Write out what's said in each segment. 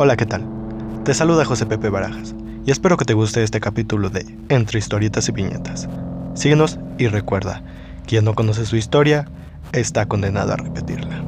Hola, ¿qué tal? Te saluda José Pepe Barajas y espero que te guste este capítulo de Entre historietas y viñetas. Síguenos y recuerda, quien no conoce su historia está condenado a repetirla.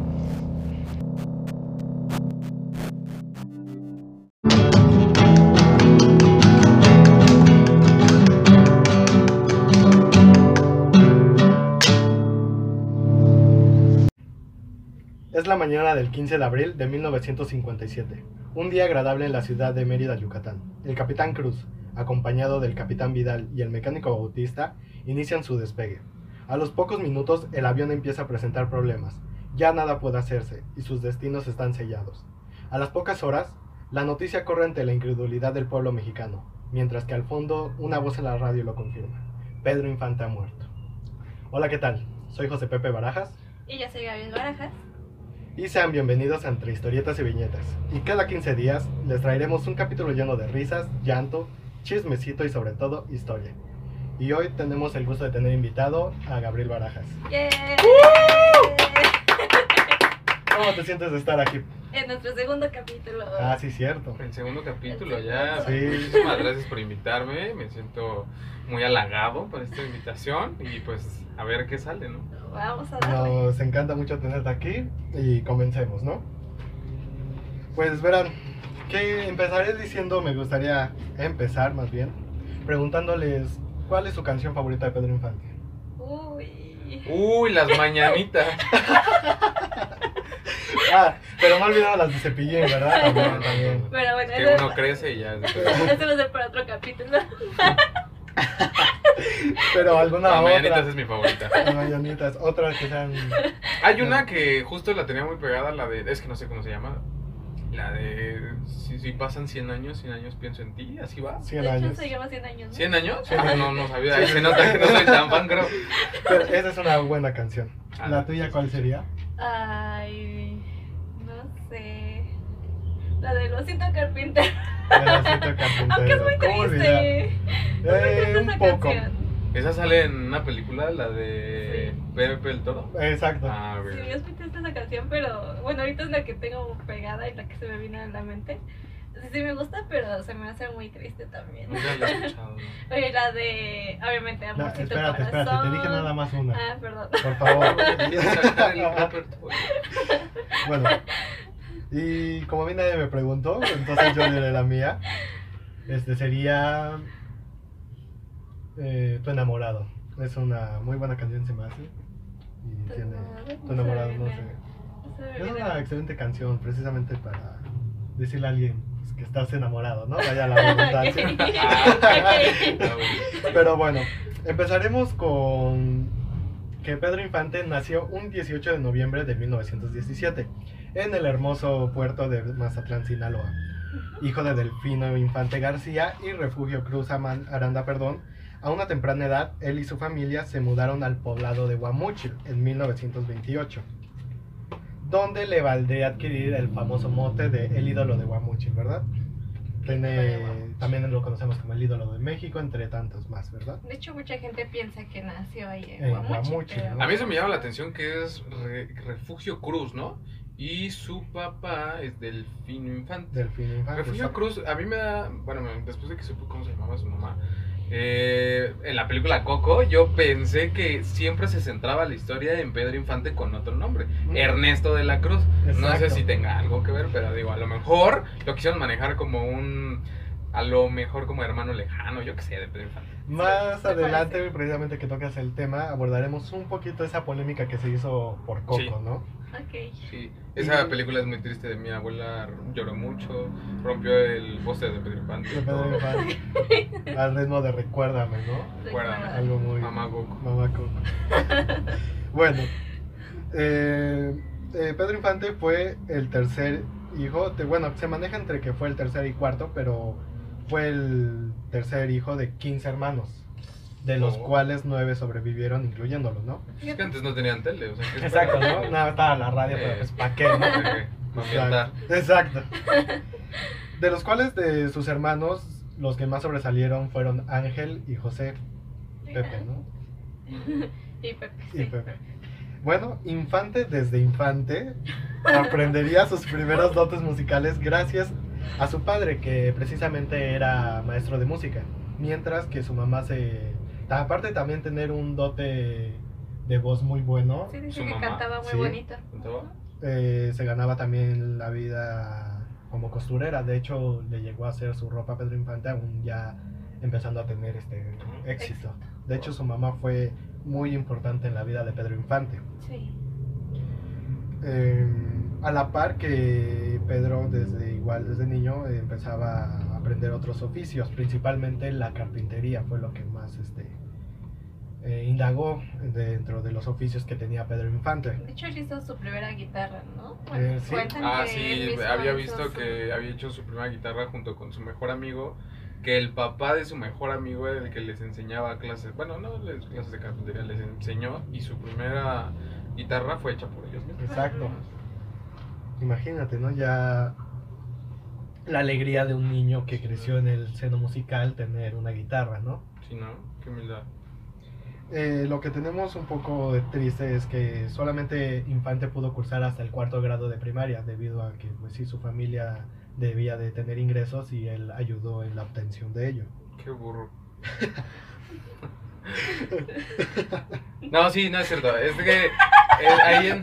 Mañana del 15 de abril de 1957, un día agradable en la ciudad de Mérida, Yucatán. El capitán Cruz, acompañado del capitán Vidal y el mecánico Bautista, inician su despegue. A los pocos minutos el avión empieza a presentar problemas, ya nada puede hacerse y sus destinos están sellados. A las pocas horas, la noticia corre ante la incredulidad del pueblo mexicano, mientras que al fondo una voz en la radio lo confirma. Pedro Infante ha muerto. Hola, ¿qué tal? Soy José Pepe Barajas Y yo soy Gabriel Barajas. Y sean bienvenidos a Entre Historietas y Viñetas. Y cada 15 días les traeremos un capítulo lleno de risas, llanto, chismecito y sobre todo historia. Y hoy tenemos el gusto de tener invitado a Gabriel Barajas. ¡Yay! ¿Cómo te sientes de estar aquí? En nuestro segundo capítulo. Ah, sí, cierto. El segundo capítulo ya. Sí. Muchísimas gracias por invitarme. Me siento muy halagado por esta invitación y pues a ver qué sale, ¿no? Vamos a darle. Nos encanta mucho tenerte aquí y comencemos, ¿no? Pues verán, que empezaré diciendo, me gustaría empezar más bien, preguntándoles cuál es su canción favorita de Pedro Infante. Uy. Uy, las mañanitas. Ah, pero no olvidado las de Cepillín, ¿verdad? También, también. Pero bueno, que eso, uno crece y ya. eso va a ser para otro capítulo. Pero alguna mañanitas otra. es mi favorita. Las mañanitas, otras que sean... Hay una que justo la tenía muy pegada, la de. Es que no sé cómo se llama. La de. Si, si pasan 100 años, 100 años pienso en ti, así va. 100 de hecho, años. se llama 100 años. ¿no? ¿100 años? Cien Ah, años. no, no sabía. Ahí sí, se nota que no soy tan fan, creo. Pero esa es una buena canción. Ah, ¿La tuya cuál sería? Ay. No sé. La de Losito Carpinter. Pedacito Carpintero. Aunque es muy triste. Es muy Eh, triste un esa poco. canción. Esa sale en una película, la de. Sí. Pepe el Toro. Exacto. Ah, Sí, bien. es muy triste esa canción, pero bueno, ahorita es la que tengo pegada y la que se me vino a la mente. Sí, sí me gusta, pero se me hace muy triste también. Nunca la he escuchado, ¿no? Oye, la de, obviamente, No, Amorcito espérate, espérate, te Corazón. dije nada más una. Ah, perdón. Por favor. El bueno, y como a mí nadie me preguntó, entonces yo diré la mía. Este sería eh, Tu enamorado. Es una muy buena canción, se me hace. Y Tu tiene. enamorado, Tu enamorado, no me sé. Es una excelente canción, precisamente para decirle a alguien pues, que estás enamorado, ¿no? Vaya la redundancia. Ok. Pero bueno, empezaremos con que Pedro Infante nació un 18 de noviembre de 1917 en el hermoso puerto de Mazatlán, Sinaloa. Hijo de Delfino Infante García y Refugio Cruz Aman- Aranda, perdón, a una temprana edad, él y su familia se mudaron al poblado de Guamúchil en 1928, donde le valdría adquirir el famoso mote de el ídolo de Guamúchil, ¿verdad? Tiene, también lo conocemos como el ídolo de México, entre tantos más, ¿verdad? De hecho, mucha gente piensa que nació ahí en En Guamuchil. Guamuchil. A mí eso me llama la atención que es Re- Refugio Cruz, ¿no? Y su papá es Delfino Infante. Delfino Infante. Refugio. Cruz, a mí me da. Bueno, después de que supe cómo se llamaba su mamá, eh, en la película Coco, yo pensé que siempre se centraba la historia en Pedro Infante con otro nombre, Mm. Ernesto de la Cruz. No sé si tenga algo que ver, pero digo, a lo mejor lo quisieron manejar como un. A lo mejor como hermano lejano, yo que sé, de Pedro Infante. Más adelante, parece. precisamente que tocas el tema, abordaremos un poquito esa polémica que se hizo por Coco, Sí. ¿no? Ok. Sí, esa Y- película es muy triste de mi abuela, lloró mucho, rompió el póster de Pedro Infante. De Pedro Infante. Al ritmo de Recuérdame, ¿no? Recuérdame. Algo muy... Mamá Goku. Mamá Coco. bueno, eh, eh, Pedro Infante fue el tercer hijo, de, bueno, se maneja entre que fue el tercer y cuarto, pero fue el tercer hijo de 15 hermanos, de los Oh. cuales nueve sobrevivieron, incluyéndolo, ¿no? Es que antes no tenían tele, o sea, ¿qué Exacto? ¿no? Nada, estaba la radio, pero Eh. pues ¿para qué, no? Ambientar. Exacto. De los cuales de sus hermanos, los que más sobresalieron fueron Ángel y José Pepe, ¿no? Y Pepe. Y sí. Pepe. Bueno, Infante desde infante aprendería sus primeros dotes musicales gracias a su padre, que precisamente era maestro de música, mientras que su mamá se... Aparte también tener un dote de voz muy bueno, Sí, dice Su que mamá, cantaba muy sí. bonito. Eh, se ganaba también la vida como costurera. De hecho, le llegó a hacer su ropa a Pedro Infante aún ya empezando a tener este éxito. De hecho, su mamá fue muy importante en la vida de Pedro Infante. Sí. Eh, a la par que Pedro desde igual desde niño eh, empezaba a aprender otros oficios, principalmente la carpintería fue lo que más este eh, indagó dentro de los oficios que tenía Pedro Infante. De hecho, él hizo su primera guitarra, ¿no? Eh, sí. cuentan Ah, sí, había visto su- que había hecho su primera guitarra junto con su mejor amigo, que el papá de su mejor amigo era el que les enseñaba clases, bueno, no les- clases de carpintería, les enseñó y su primera guitarra fue hecha por ellos mismos. Exacto. Imagínate, ¿no? Ya la alegría de un niño que creció en el seno musical tener una guitarra, ¿no? Sí, ¿no? Qué humildad. Eh, lo que tenemos un poco de triste es que solamente Infante pudo cursar hasta el cuarto grado de primaria debido a que pues sí su familia debía de tener ingresos y él ayudó en la obtención de ello. Qué burro. No, sí, no es cierto. Es que eh, ahí en-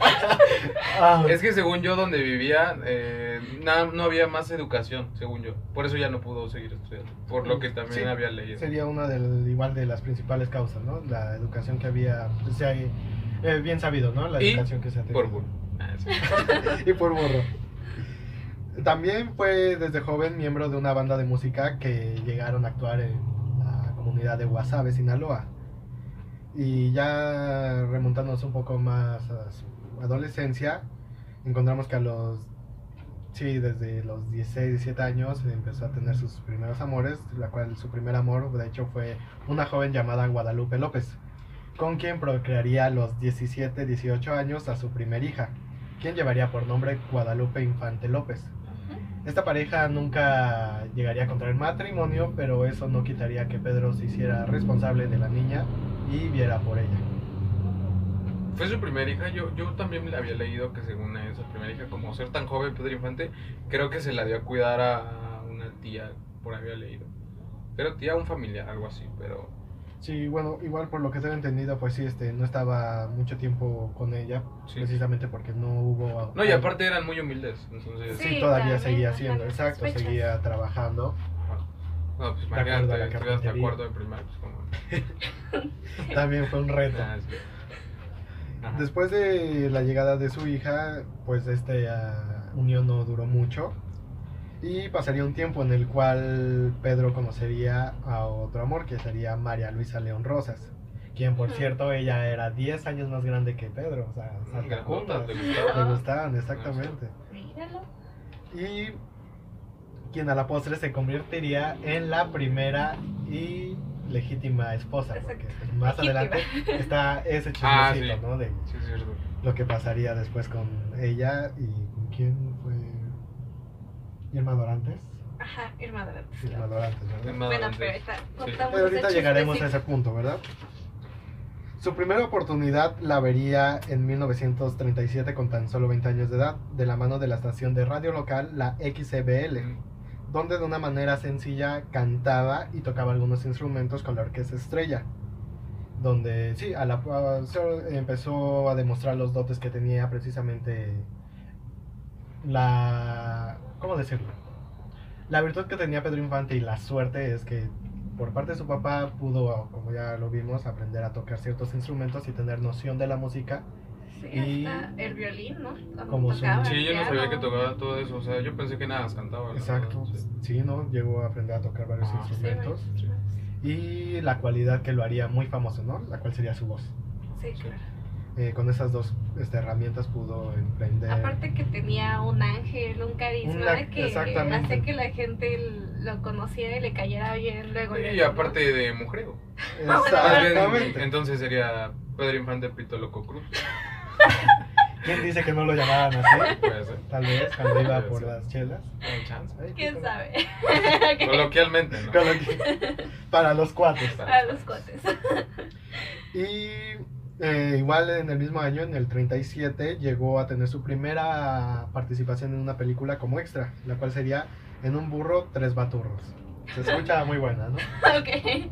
es que según yo donde vivía eh, na- no había más educación, según yo. Por eso ya no pudo seguir estudiando. Por lo que también Sí, había leído. Sería una del, igual de las principales causas, ¿no? La educación que había, o sea, eh, bien sabido, ¿no? La Y educación que se ha tenido. Por burro. Ah, sí. y por burro. También fue desde joven miembro de una banda de música que llegaron a actuar en la comunidad de Guasave, Sinaloa. Y ya remontándonos un poco más a su adolescencia, encontramos que a los, sí, desde los 16, 17 años empezó a tener sus primeros amores, la cual su primer amor de hecho fue una joven llamada Guadalupe López, con quien procrearía a los 17, 18 años a su primer hija, quien llevaría por nombre Guadalupe Infante López. Esta pareja nunca llegaría a contraer matrimonio, pero eso no quitaría que Pedro se hiciera responsable de la niña y viera por ella. Fue su primera hija. Yo, yo también le había leído que según esa primera hija, como ser tan joven Pedro Infante, creo que se la dio a cuidar a una tía, por había leído. Pero tía, un familiar, algo así, pero... Sí, bueno, igual por lo que tengo entendido, pues sí, este, no estaba mucho tiempo con ella, Sí. precisamente porque no hubo... No, y aparte eran muy humildes, entonces... Sí, Sí, todavía también, seguía haciendo, exacto, sospechas. seguía trabajando. No, pues De imagínate, carpintería. cuarto de primaria, pues como... También fue un reto. Ah. Después de la llegada de su hija, pues esta unión no duró mucho y pasaría un tiempo en el cual Pedro conocería a otro amor que sería María Luisa León Rosas, quien por cierto ella era 10 años más grande que Pedro, o sea, Grandota, cuna. ¿te le gustaba? gustaban exactamente. Míralo. Y quien a la postre se convertiría en la primera y legítima esposa, porque más Legítima. adelante está ese Ah, chismecito, sí. ¿no? De, Sí, es cierto. lo que pasaría después con ella y con quién Irma Dorantes. Ajá, Irma Dorantes. Irma Dorantes, ¿verdad? Irma Bueno, Dorantes. pero ahorita Sí. contamos Pero ahorita llegaremos a ese punto, ¿verdad? Su primera oportunidad la vería en 1937 con tan solo 20 años de edad, de la mano de la estación de radio local, la XCBL, donde de una manera sencilla cantaba y tocaba algunos instrumentos con la orquesta estrella. Donde sí, a la, a- se empezó a demostrar los dotes que tenía precisamente la... ¿Cómo decirlo? La virtud que tenía Pedro Infante y la suerte es que por parte de su papá pudo, como ya lo vimos, aprender a tocar ciertos instrumentos y tener noción de la música. Sí, Y- hasta el violín, ¿no? Como su- Sí, yo no sabía que tocaba todo eso. O sea, yo pensé que nada más cantaba. Exacto. verdad, sí. Sí, ¿no? Llegó a aprender a tocar varios Ah, sí, instrumentos. Sí. Y la cualidad que lo haría muy famoso, ¿no? La cual sería su voz. Sí, claro. Eh, con esas dos este, herramientas pudo emprender. Aparte que tenía un ángel, un carisma Una- que hacía que la gente lo conociera y le cayera bien luego. Y aparte de. Más bien, Exactamente. entonces sería Pedro Infante Pito Loco Cruz. ¿Quién dice que no lo llamaban así? Puede ser. Tal vez cuando iba Puede por ser. las chelas. Hay chance. Ay, ¿Quién sabe? Coloquialmente, ¿no? Coloqui- Para los cuates. Para los cuates. Y Eh, igual en el mismo año, en el 37, llegó a tener su primera participación en una película como extra, la cual sería En un burro, tres baturros. Se escucha muy buena, ¿no? ok.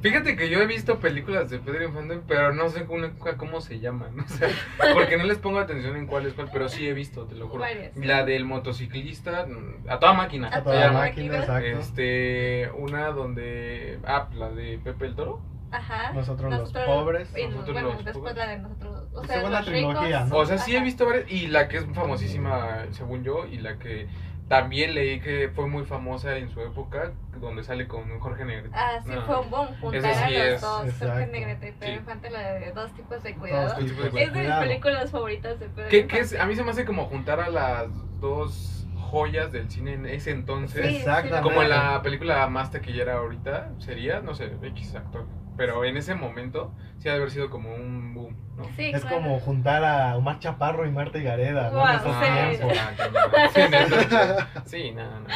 Fíjate que yo he visto películas de Pedro Infante, pero no sé cómo, cómo se llaman. O sea, porque no les pongo atención en cuál es cuál, pero sí he visto, te lo juro. Varias. La del motociclista, a toda máquina. A toda máquina. exacto. Este, una donde. Ah, la de Pepe el Toro. Ajá. Nosotros los pobres. y Nosotros bueno, los después pobres. la de nosotros. O Es sea, una los trilogía, ricos. ¿no? O sea, sí he Ajá. visto varias. Y la que es famosísima, según yo, y la que también leí que fue muy famosa en su época, donde sale con Jorge Negrete. Ah, sí, No. fue un boom juntar Ese a sí los es. dos. Jorge Exacto. Negrete y Pedro Sí. Infante, la de dos tipos de cuidado. tipos de cuidado. Es de mis películas favoritas de Pedro Que, Infante. que es, a mí se me hace como juntar a las dos joyas del cine en ese entonces. Sí, Exactamente. Como la película más taquillera ahorita sería, no sé, X actor. Pero en ese momento sí ha de haber sido como un boom, ¿no? Sí, Es claro. como juntar a Omar Chaparro y Marta y Gareda, ¿no? Sí. tiempos. ah. Sí. Sí, nada, nada.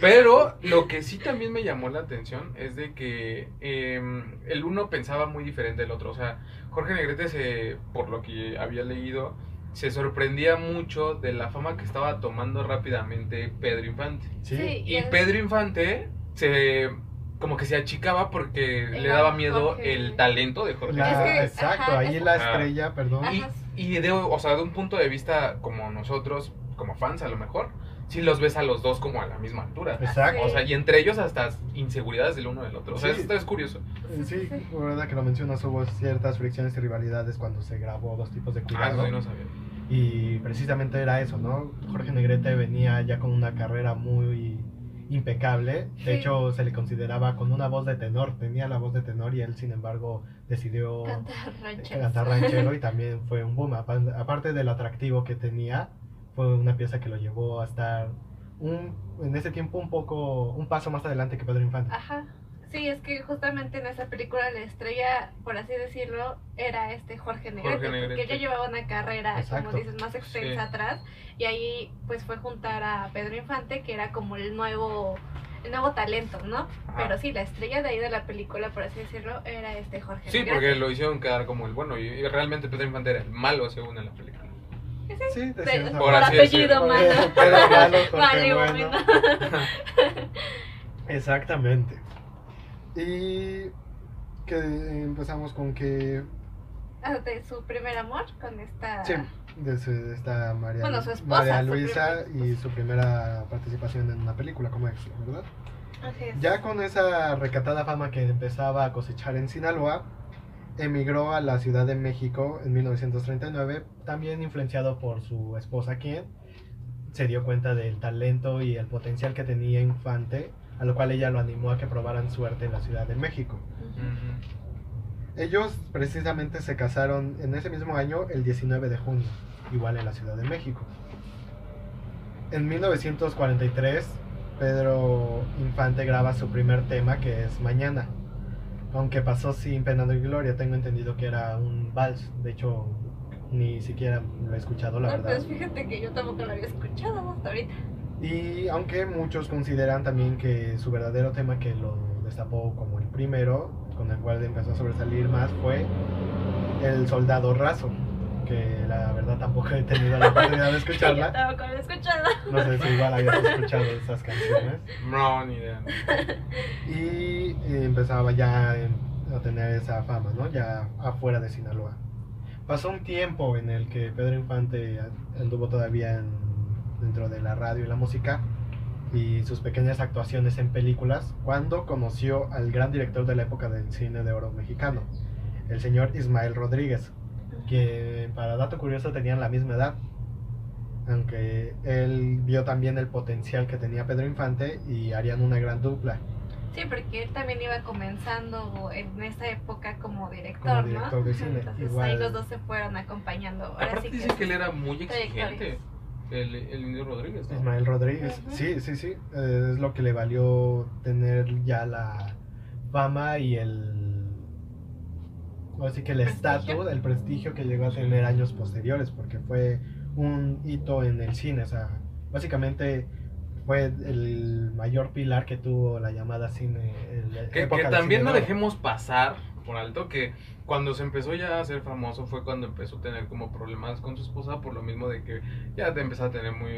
Pero lo que sí también me llamó la atención es de que eh, el uno pensaba muy diferente del otro. O sea, Jorge Negrete, se, por lo que había leído, se sorprendía mucho de la fama que estaba tomando rápidamente Pedro Infante. Sí. Sí. Y es- Pedro Infante se como que se achicaba porque El le daba miedo Jorge. el talento de Jorge La- Es que, exacto, ajá, ahí es- la Ajá. estrella, perdón. Y, y de, o sea, de un punto de vista como nosotros, como fans a lo mejor, sí los ves a los dos como a la misma altura. Exacto. O sea, y entre ellos hasta inseguridades del uno del otro. O sea, Sí. esto es curioso. Sí, la verdad que lo mencionas, hubo ciertas fricciones y rivalidades cuando se grabó dos tipos de Ah, cuidado. eso sí no sabía. Y precisamente era eso, ¿no? Jorge Negrete venía ya con una carrera muy impecable. De Sí. hecho, se le consideraba con una voz de tenor. Tenía la voz de tenor y él, sin embargo, decidió Cantar ranchero y también fue un boom. Apa- Aparte del atractivo que tenía, fue una pieza que lo llevó a estar un, en ese tiempo un poco, un paso más adelante que Pedro Infante. Ajá. Sí, es que justamente en esa película la estrella, por así decirlo, era este Jorge Negrete, Jorge Negrete. porque ella llevaba una carrera, Exacto. como dices, más extensa Sí. atrás, y ahí pues fue juntar a Pedro Infante, que era como el nuevo el nuevo talento, ¿no? Ajá. Pero sí, la estrella de ahí de la película, por así decirlo, era este Jorge Sí, Negrete. porque lo hicieron quedar como el bueno. Y, y realmente Pedro Infante era el malo según en la película. Sí, por Por apellido malo. Pedro Malo, Jorge Vale, Bueno. bueno. Exactamente. Y que empezamos con que Ah, de su primer amor con esta... sí, de, su- de esta María, Bueno, su esposa, María Luisa y su primera participación en una película como extra, ¿verdad? Ya con esa recatada fama que empezaba a cosechar en Sinaloa, emigró a la Ciudad de México en 1939, también influenciado por su esposa, quien se dio cuenta del talento y el potencial que tenía Infante, a lo cual ella lo animó a que probaran suerte en la Ciudad de México. Ellos precisamente se casaron en ese mismo año, el 19 de junio, igual en la Ciudad de México. En 1943, Pedro Infante graba su primer tema, que es Mañana. Aunque pasó sin pena ni gloria, tengo entendido que era un vals. De hecho, ni siquiera lo he escuchado, la No, verdad. pues fíjate que yo tampoco lo había escuchado hasta ahorita. Y aunque muchos consideran también que su verdadero tema que lo destapó como el primero, con el cual empezó a sobresalir más, fue El Soldado Raso, que la verdad tampoco he tenido la oportunidad de Yo escucharla. tampoco había escuchado. No sé si igual habías escuchado esas canciones. No, ni idea. Y eh, empezaba ya a tener esa fama, ¿no? Ya afuera de Sinaloa. Pasó un tiempo en el que Pedro Infante anduvo todavía en- dentro de la radio y la música y sus pequeñas actuaciones en películas cuando conoció al gran director de la época del cine de oro mexicano, el señor Ismael Rodríguez, que para dato curioso tenían la misma edad, aunque él vio también el potencial que tenía Pedro Infante y harían una gran dupla. Sí, porque él también iba comenzando en esa época como director, Como director ¿no? de cine, Entonces igual. ahí los dos se fueron acompañando. Ahora Aparte sí dicen que él era muy exigente. El, el Indio Rodríguez. ¿no? Ismael Rodríguez, sí, sí, sí, eh, es lo que le valió tener ya la fama y el, así que el estatus, el prestigio que llegó a tener años posteriores, porque fue un hito en el cine, o sea, básicamente fue el mayor pilar que tuvo la llamada cine. el- Que, época que también cine no dejemos pasar por alto que cuando se empezó ya a ser famoso fue cuando empezó a tener como problemas con su esposa por lo mismo de que ya te empezaba a tener muy...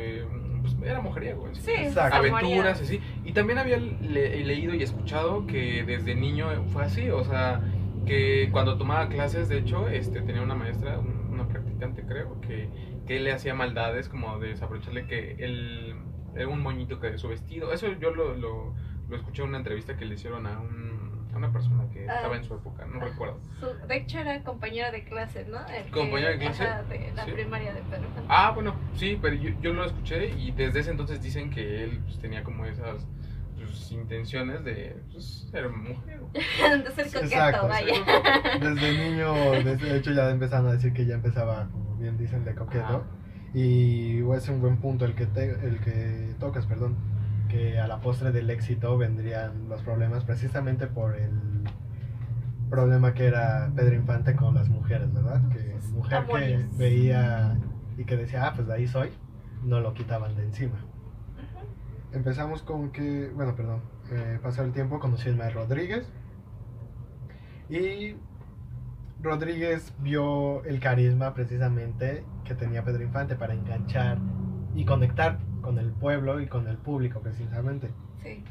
Pues, era mujeriego. sí. Sí, Exacto. aventuras así. Y también había le- leído y escuchado que desde niño fue así, o sea, que cuando tomaba clases, de hecho, este tenía una maestra, un- una practicante creo, que, que le hacía maldades como de desaprocharle que él era un moñito que de su vestido. Eso yo lo, lo, lo escuché en una entrevista que le hicieron a, un, a una persona que Ah. estaba en su época, no recuerdo. Su- de hecho era compañero de clase, ¿no? El que- ¿Compañero de clase? ajá, de la Sí. primaria de Pedro. Ah, bueno, sí, pero yo, yo lo escuché y desde ese entonces dicen que él pues, tenía como esas pues, intenciones de pues, ser mujer. de ser coqueto, Exacto, vaya. Desde niño, desde hecho ya empezaron a decir que ya empezaba, como bien dicen, de coqueto. Y es un buen punto el que, te- el que tocas, perdón, que a la postre del éxito vendrían los problemas precisamente por el problema que era Pedro Infante con las mujeres, ¿verdad? Que Sus mujer que veía y que decía, ah, pues de ahí soy, no lo quitaban de encima. Empezamos con que, bueno, perdón, eh, pasó el tiempo, conocí a Ismael Rodríguez y Rodríguez vio el carisma precisamente que tenía Pedro Infante para enganchar y conectar con el pueblo y con el público precisamente. Sí.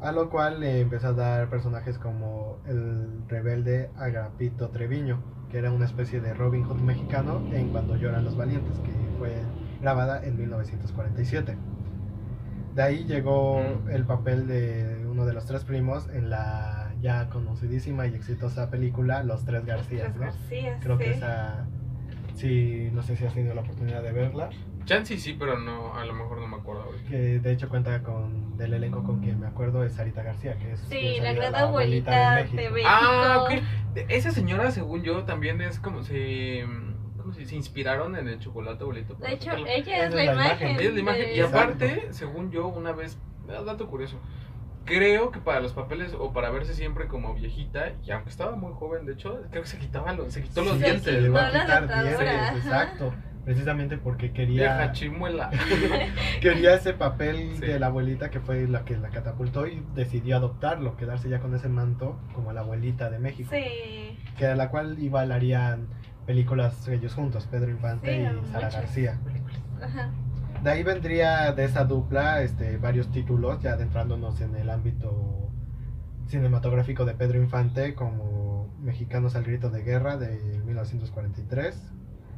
A lo cual le empezó a dar personajes como el rebelde Agapito Treviño, que era una especie de Robin Hood mexicano en Cuando lloran los valientes, que fue grabada en 1947. De ahí llegó Mm. el papel de uno de los tres primos en la ya conocidísima y exitosa película Los Tres Garcías, Tres ¿no? Garcías, Creo que sí. esa, sí, no sé si has tenido la oportunidad de verla, Chancy sí, pero no, a lo mejor no me acuerdo ahorita. que de hecho cuenta con, del elenco con quien me acuerdo es Sarita García, que es Sí, la gran abuelita de México. Ah, ok. Esa señora, según yo, también es como se. ¿Cómo se? Se inspiraron en el chocolate abuelito. De hecho, sacarlo. ella es la imagen. Ella es la imagen. de- Y aparte, según yo, una vez. ah, Dato curioso. Creo que para los papeles o para verse siempre como viejita, y aunque estaba muy joven, de hecho, creo que se quitaba los, se quitó los Sí, Se dientes. se le iba a quitó la quitar dentadura, dientes, ajá. exacto. Precisamente porque quería, chimuela. quería ese papel Sí. de la abuelita que fue la que la catapultó y decidió adoptarlo, quedarse ya con ese manto como la abuelita de México. Sí. Que a la cual igual harían películas ellos juntos, Pedro Infante Sí, y Sara. García. Ajá. De ahí vendría de esa dupla este, varios títulos, ya adentrándonos en el ámbito cinematográfico de Pedro Infante, como Mexicanos al Grito de Guerra de 1943.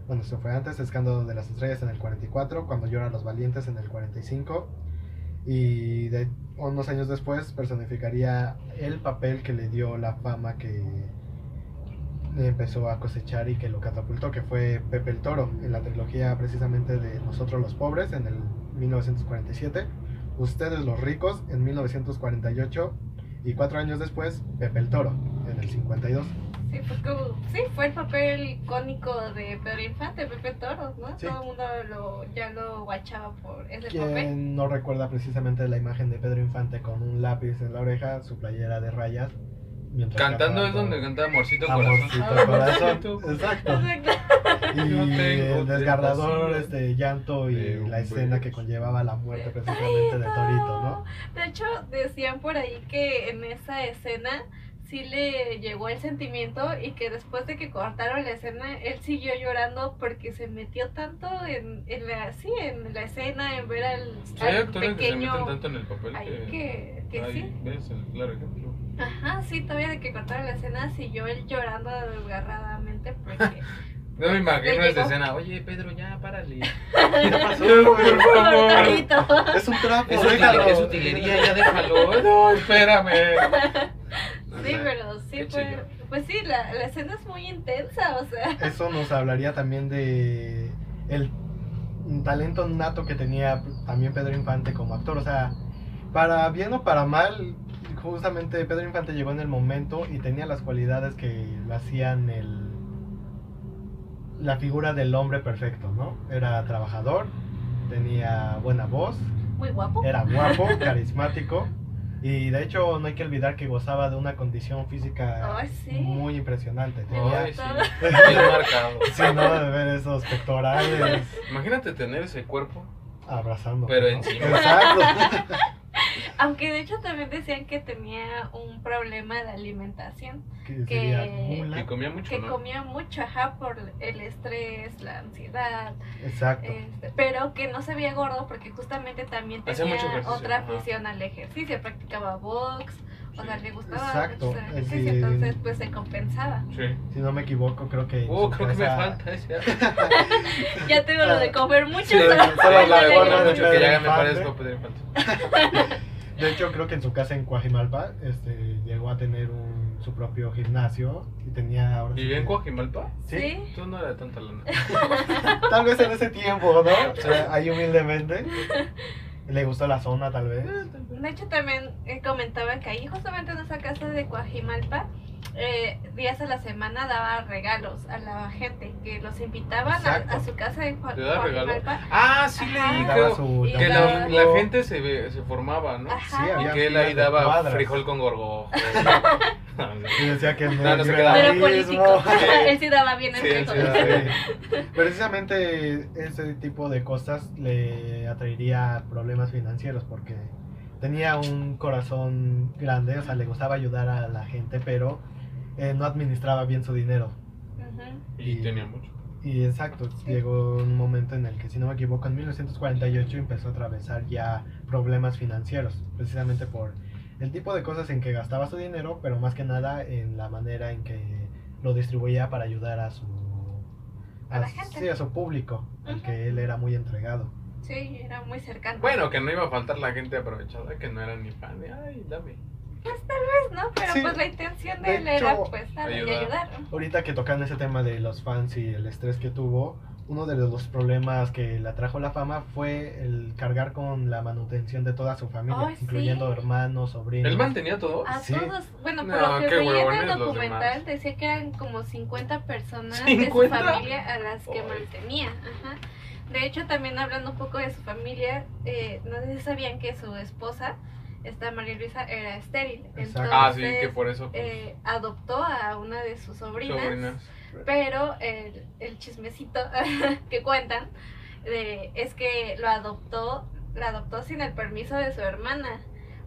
Bueno, eso fue antes, Escándalo de las Estrellas en el 44, Cuando lloran los valientes en el 45. Y de unos años después personificaría el papel que le dio la fama que empezó a cosechar y que lo catapultó, que fue Pepe el Toro, en la trilogía precisamente de Nosotros los Pobres en el 1947, Ustedes los Ricos en 1948 y cuatro años después Pepe el Toro en el 52. Sí, fue como- sí, fue el papel icónico de Pedro Infante, Pepe Toros, ¿no? Sí. Todo el mundo lo, ya lo guachaba por ese papel. Quien no recuerda precisamente la imagen de Pedro Infante con un lápiz en la oreja, su playera de rayas, mientras Cantando es donde canta Amorcito Amorcito Corazón. Corazón. Amorcito Exacto. Exacto. Y el desgarrador este llanto y la escena que beso. conlleva la muerte precisamente de Torito, ¿no? De hecho, decían por ahí que en esa escena sí le llegó el sentimiento y que después de que cortaron la escena, él siguió llorando porque se metió tanto en, en la, sí, en la escena, en ver al, Sí, al actores que se pequeño meten tanto en el papel ahí que. que, que ahí sí. ves el claro ejemplo. Ajá, sí, todavía de que cortaron la escena, siguió él llorando desgarradamente porque... No me imagino esa escena. Oye, Pedro, ya párale. ¿Qué pasó, Por favor. Es un trapo, es utilería, ya déjalo. No, espérame. Sí, pero sí fue... Pues sí, la, la escena es muy intensa, o sea... Eso nos hablaría también de el talento nato que tenía también Pedro Infante como actor. O sea, para bien o para mal, justamente Pedro Infante llegó en el momento y tenía las cualidades que lo hacían el la figura del hombre perfecto, ¿no? Era trabajador, tenía buena voz, Muy guapo. era guapo, carismático y de hecho no hay que olvidar que gozaba de una condición física Ay, sí. muy impresionante. Tenía, Ay, sí. marcado. Sí, ¿no? De ver esos pectorales Imagínate tener ese cuerpo. abrazando. Pero ¿no? encima. Exacto. Aunque de hecho también decían que tenía un problema de alimentación, Que Que- comía mucho, que ¿no? comía mucho, ajá, por el estrés, la ansiedad, Exacto. este, pero que no se veía gordo porque justamente también tenía otra afición al ejercicio, practicaba box, o Sí. sea, le gustaba Exacto, hacer ejercicio, entonces pues se compensaba. Sí. Si no me equivoco, creo que. Oh, creo que me falta ese. Ya tengo lo de comer mucho, Sí, solo- la de de gordo gordo de mucho que ya Pedro me Infante. parezco a Pedro Infante. De hecho, creo que en su casa en Coajimalpa este, llegó a tener un, su propio gimnasio y tenía ahora. sí ¿Vivía en Coajimalpa? Sí. Tú no era tanta lana. tal vez en ese tiempo, ¿no? Ahí humildemente. Le gustó la zona, tal vez. De hecho, también eh, comentaban que ahí, justamente en esa casa de Coajimalpa, eh, días a la semana daba regalos a la gente, que los invitaban a, su casa de. Coajimalpa. Ah, sí leí, su Y Que la, gente se, ve- se formaba, ¿no? Ajá. Sí, Y que él ahí daba cuadras. frijol con gorgojo. Y decía que no, No, no se quedaba. Pero político. Él sí daba bien el Sí, sí. Precisamente ese tipo de cosas le atraería problemas financieros porque tenía un corazón grande, o sea, le gustaba ayudar a la gente, pero eh, no administraba bien su dinero. Ujú. Y tenía mucho. Y exacto, llegó un momento en el que, si no me equivoco, en 1948 empezó a atravesar ya problemas financieros, precisamente por el tipo de cosas en que gastaba su dinero, pero más que nada en la manera en que lo distribuía para ayudar a su, A la gente. sí, a su público, al Ujú. que él era muy entregado. Sí, era muy cercano. Bueno, que no iba a faltar la gente aprovechada que no era ni fan de, ay, dame. Pues, ¿no? Pero Sí. pues la intención de, De él era hecho, pues darle y ayudar. ayudar. Ahorita que tocan ese tema de los fans y el estrés que tuvo, uno de los problemas que le atrajo la fama fue el cargar con la manutención de toda su familia, sí. incluyendo hermanos, sobrinos. ¿Él mantenía todo? A Sí. todos, bueno, por No, lo que veía en el documental, decía que eran como 50 personas de ¿50? su familia a las que mantenía. Ajá. De hecho, también hablando un poco de su familia, eh, no sé si sabían que su esposa, esta María Luisa, era estéril. Exacto. Entonces, Ah, sí, que por eso. pues, eh, adoptó a una de sus sobrinas, sobrinas. Pero el, el chismecito que cuentan de- es que lo adoptó, la adoptó sin el permiso de su hermana.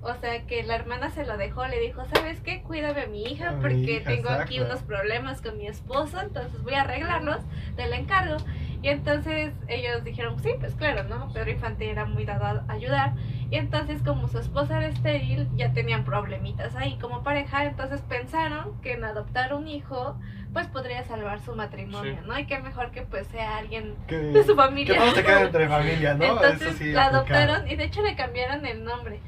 O sea que la hermana se lo dejó, le dijo, ¿sabes qué? Cuídame a mi hija A mi porque hija, tengo aquí unos problemas con mi esposo, entonces voy a arreglarlos, te la encargo. Y entonces ellos dijeron, sí, pues claro, ¿no? Pedro Infante era muy dado a ayudar. Y entonces como su esposa era estéril, ya tenían problemitas ahí como pareja, entonces pensaron que en adoptar un hijo, pues podría salvar su matrimonio, Sí. ¿no? Y qué mejor que pues sea alguien que, de su familia. que todo se quede entre familia, ¿no? Entonces Eso sí, la aplicaba. adoptaron y de hecho le cambiaron el nombre.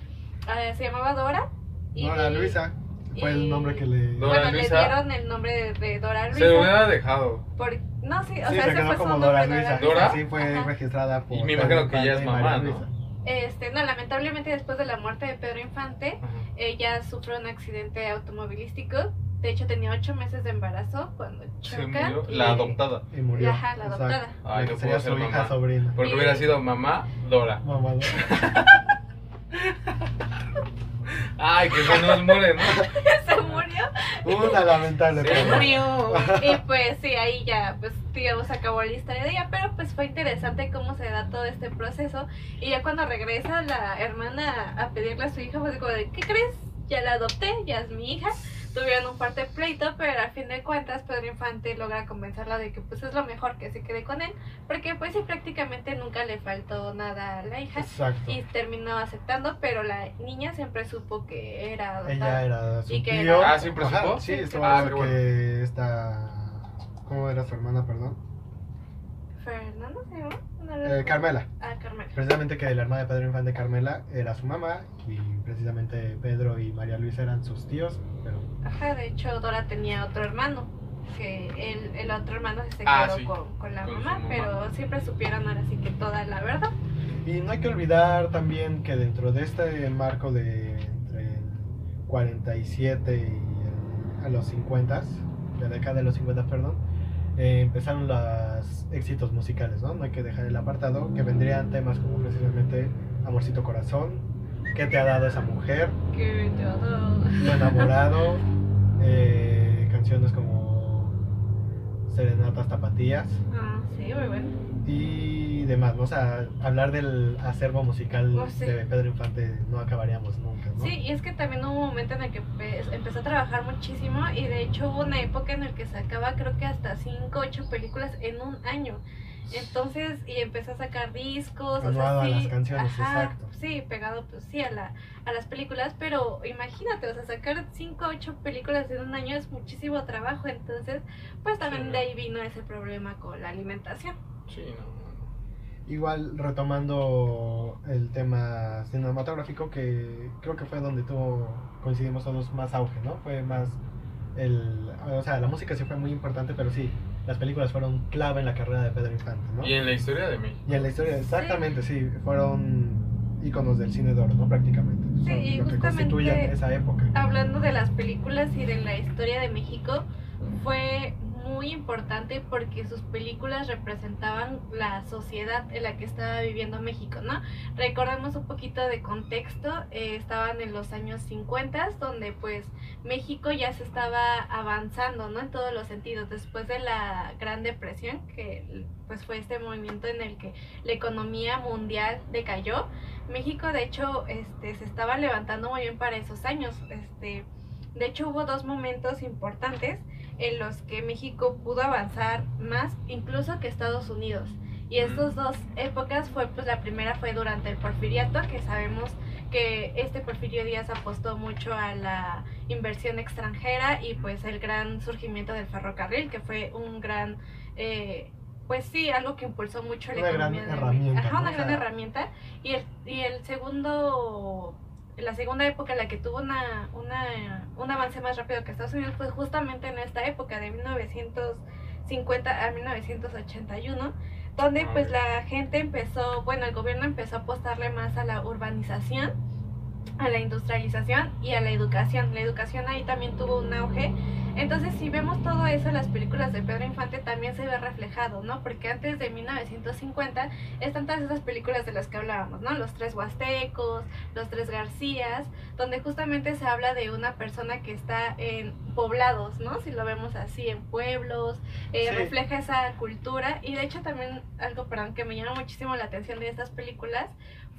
Ah, se llamaba Dora. Y, Dora Luisa fue el y- nombre que le... Dora Bueno, Luisa. le dieron el nombre de, de Dora Se lo Luisa. hubiera dejado. por- no, sí, o sí, sea, se ese fue su como nombre, Dora Luisa. ¿Dora? Así fue Ajá. registrada por... Y me imagino que ya es mamá, ¿no? Luisa. Este, no, lamentablemente después de la muerte de Pedro Infante, Ajá. ella sufrió un accidente automovilístico. De hecho, tenía ocho meses de embarazo cuando Se chocan. murió. y- La adoptada. Y murió. Ajá, la Exacto. adoptada. Ay, no que sería pudo ser su hija mamá. sobrina. Porque Y- hubiera sido mamá, Dora. Mamá. Ay, que se nos muere, ¿no? Se murió. Una lamentable. Se murió. Y pues sí, ahí ya, pues digamos, acabó la historia de ella, pero pues fue interesante cómo se da todo este proceso. Y ya cuando regresa la hermana a pedirle a su hija, pues como de, ¿qué crees? Ya la adopté, ya es mi hija. Tuvieron un fuerte pleito, pero al fin de cuentas Pedro Infante logra convencerla de que pues es lo mejor que se quede con él, porque pues sí, prácticamente nunca le faltó nada a la hija. Exacto. Y terminó aceptando, pero la niña siempre supo que era adoptada. Ella era su Y que tío. era- Ah, ¿siempre Ajá, supo? Sí, Ah, ah, bueno. que esta... ¿Cómo era su hermana, perdón? Fernanda se llama. No Eh. Carmela. Ah, Carmela. Precisamente que la hermana de Pedro Infante, Carmela, era su mamá y precisamente Pedro y María Luisa eran sus tíos, pero Ajá, de hecho Dora tenía otro hermano, que el, el otro hermano se Ah, quedó sí, con, con la con mamá, mamá. pero siempre supieron ahora sí que toda la verdad. Y no hay que olvidar también que dentro de este marco de entre el 47 y el- a los 50, la década de los 50, perdón, eh, empezaron los éxitos musicales, ¿no? No hay que dejar el apartado, que vendrían temas como precisamente Amorcito Corazón, ¿Qué te ha dado esa mujer? Que te adoro. Tu enamorado, eh, canciones como Serenatas Tapatías. Ah, sí, muy bueno. Y demás, ¿no? O sea, hablar del acervo musical Oh, sí. de Pedro Infante no acabaríamos nunca, ¿no? Sí, y es que también hubo un momento en el que empezó a trabajar muchísimo y de hecho hubo una época en la que sacaba creo que hasta 5 8 películas en un año. Entonces, y empezó a sacar discos, o a sí, las canciones, ajá, exacto. Sí, pegado pues sí a, la, a las películas, pero imagínate, o sea, sacar 5 8 películas en un año es muchísimo trabajo, entonces, pues también Sí, de ahí vino ese problema con la alimentación. Sí, no. Igual retomando el tema cinematográfico que creo que fue donde tuvo, coincidimos todos, más auge, ¿no? Fue más el... O sea, la música sí fue muy importante, pero sí, las películas fueron clave en la carrera de Pedro Infante, ¿no? Y en la historia de México. Y en la historia, exactamente, sí, fueron íconos del cine de oro, ¿no? Prácticamente. Sí, y lo que constituyen esa época. hablando de las películas y de la historia de México, fue muy importante porque sus películas representaban la sociedad en la que estaba viviendo México, ¿no? Recordemos un poquito de contexto, eh, estaban en los años 50, donde pues México ya se estaba avanzando, ¿no? En todos los sentidos, después de la Gran Depresión, que pues fue este movimiento en el que la economía mundial decayó, México de hecho este, se estaba levantando muy bien para esos años, este... De hecho, hubo dos momentos importantes en los que México pudo avanzar más incluso que Estados Unidos. Y estas dos épocas fue, pues la primera fue durante el porfiriato, que sabemos que este Porfirio Díaz apostó mucho a la inversión extranjera y pues el gran surgimiento del ferrocarril, que fue un gran, eh, pues sí, algo que impulsó mucho la Una gran economía. de herramienta, Ajá, una gran herramienta. Y el, y el segundo la segunda época en la que tuvo una, una, un avance más rápido que Estados Unidos fue justamente en esta época de 1950 a 1981 donde Ah, pues la gente empezó, bueno, el gobierno empezó a apostarle más a la urbanización, a la industrialización y a la educación. La educación ahí también tuvo un auge. Entonces, si vemos todo eso en las películas de Pedro Infante, también se ve reflejado, ¿no? Porque antes de 1950 están todas esas películas de las que hablábamos, ¿no? Los tres huastecos, los tres Garcías, donde justamente se habla de una persona que está en poblados, ¿no? Si lo vemos así, en pueblos, eh, Sí. refleja esa cultura. Y de hecho también algo, perdón, que me llama muchísimo la atención de estas películas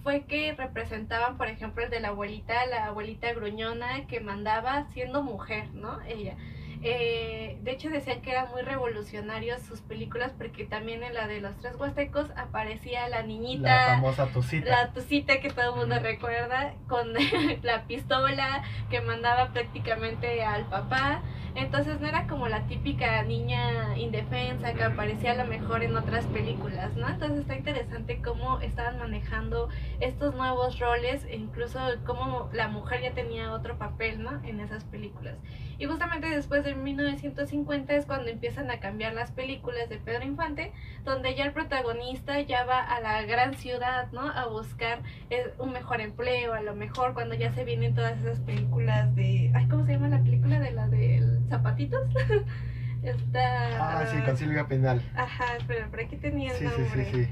fue que representaban, por ejemplo, el de la abuelita, la abuelita gruñona que mandaba siendo mujer, ¿no? Ella. Eh, de hecho decían que eran muy revolucionarios sus películas porque también en la de los tres huastecos aparecía la La niñita, famosa Tucita. la tucita que todo el mundo recuerda, con la pistola que mandaba prácticamente al papá. Entonces no era como la típica niña indefensa que aparecía a lo mejor en otras películas, ¿no? Entonces está interesante cómo estaban manejando estos nuevos roles e incluso cómo la mujer ya tenía otro papel, ¿no? En esas películas. Y justamente después de 1950 es cuando empiezan a cambiar las películas de Pedro Infante, donde ya el protagonista ya va a la gran ciudad, ¿no? A buscar eh, un mejor empleo, a lo mejor cuando ya se vienen todas esas películas de... Ay, ¿cómo se llama la película de la de zapatitos? Está... Ah, sí, con Silvia Penal. Ajá, espera, por aquí tenía el Sí, sí, nombre. sí, sí.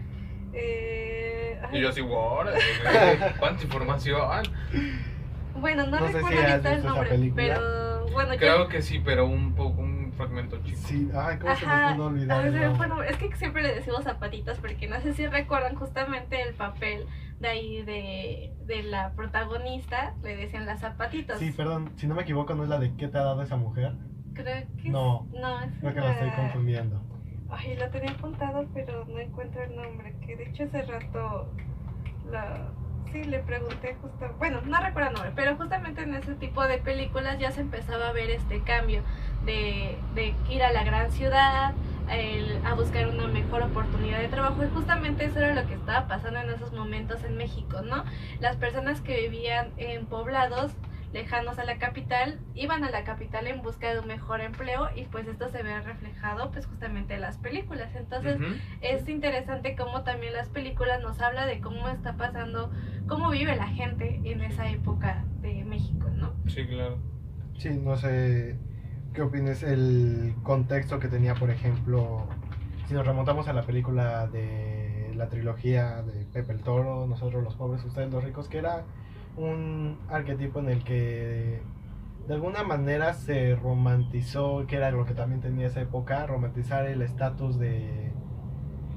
Eh, ay, Y yo así, wow, ¿cuánta información? Bueno, no, No si recuerdo has ahorita el nombre, pero bueno, yo... Creo que sí, pero un poco, un fragmento chico. Sí, ay, ¿cómo se Ajá, me pudo olvidar? bueno, es que siempre le decimos zapatitos porque no sé si recuerdan justamente el papel de ahí de, de la protagonista, le decían las zapatitos. Sí, perdón, si no me equivoco, ¿no es la de qué te ha dado esa mujer? Creo que No, es, no, es Creo que la estoy la- confundiendo. Ay, lo tenía apuntado, pero no encuentro el nombre. Que de hecho hace rato la... Sí, le pregunté justo... Bueno, no recuerdo el nombre, pero justamente en ese tipo de películas ya se empezaba a ver este cambio de, de ir a la gran ciudad, el- a buscar una mejor oportunidad de trabajo. Y justamente eso era lo que estaba pasando en esos momentos en México, ¿no? Las personas que vivían en poblados lejanos a la capital, iban a la capital en busca de un mejor empleo y pues esto se ve reflejado pues justamente en las películas. Entonces es interesante cómo también las películas nos habla de cómo está pasando, cómo vive la gente en esa época de México, ¿no? Sí, claro. Sí, no sé qué opines el contexto que tenía, por ejemplo, si nos remontamos a la película de la trilogía de Pepe el Toro, Nosotros los pobres, ustedes los ricos, que era un arquetipo en el que de alguna manera se romantizó, que era lo que también tenía esa época, romantizar el estatus de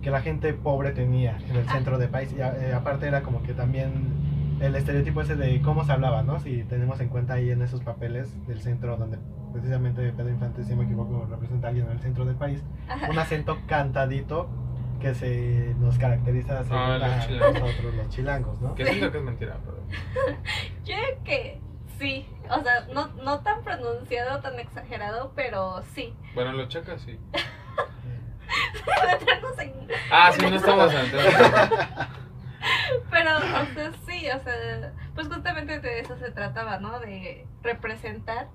que la gente pobre tenía en el Ah. centro del país. Y a- eh, aparte era como que también el estereotipo ese de cómo se hablaba, ¿no? Si tenemos en cuenta ahí en esos papeles del centro donde precisamente Pedro Infante, si no me equivoco, representa a alguien en el centro del país, un acento cantadito que se nos caracteriza Ah, los a nosotros los chilangos, ¿no? Que siento que es mentira, pero. Yo creo que sí, o sea, no, no tan pronunciado, tan exagerado, pero sí. Bueno, los chacas sí. En- Ah, sí, no estamos. Pero, o sea, sí, o sea, pues justamente de eso se trataba, ¿no? De representar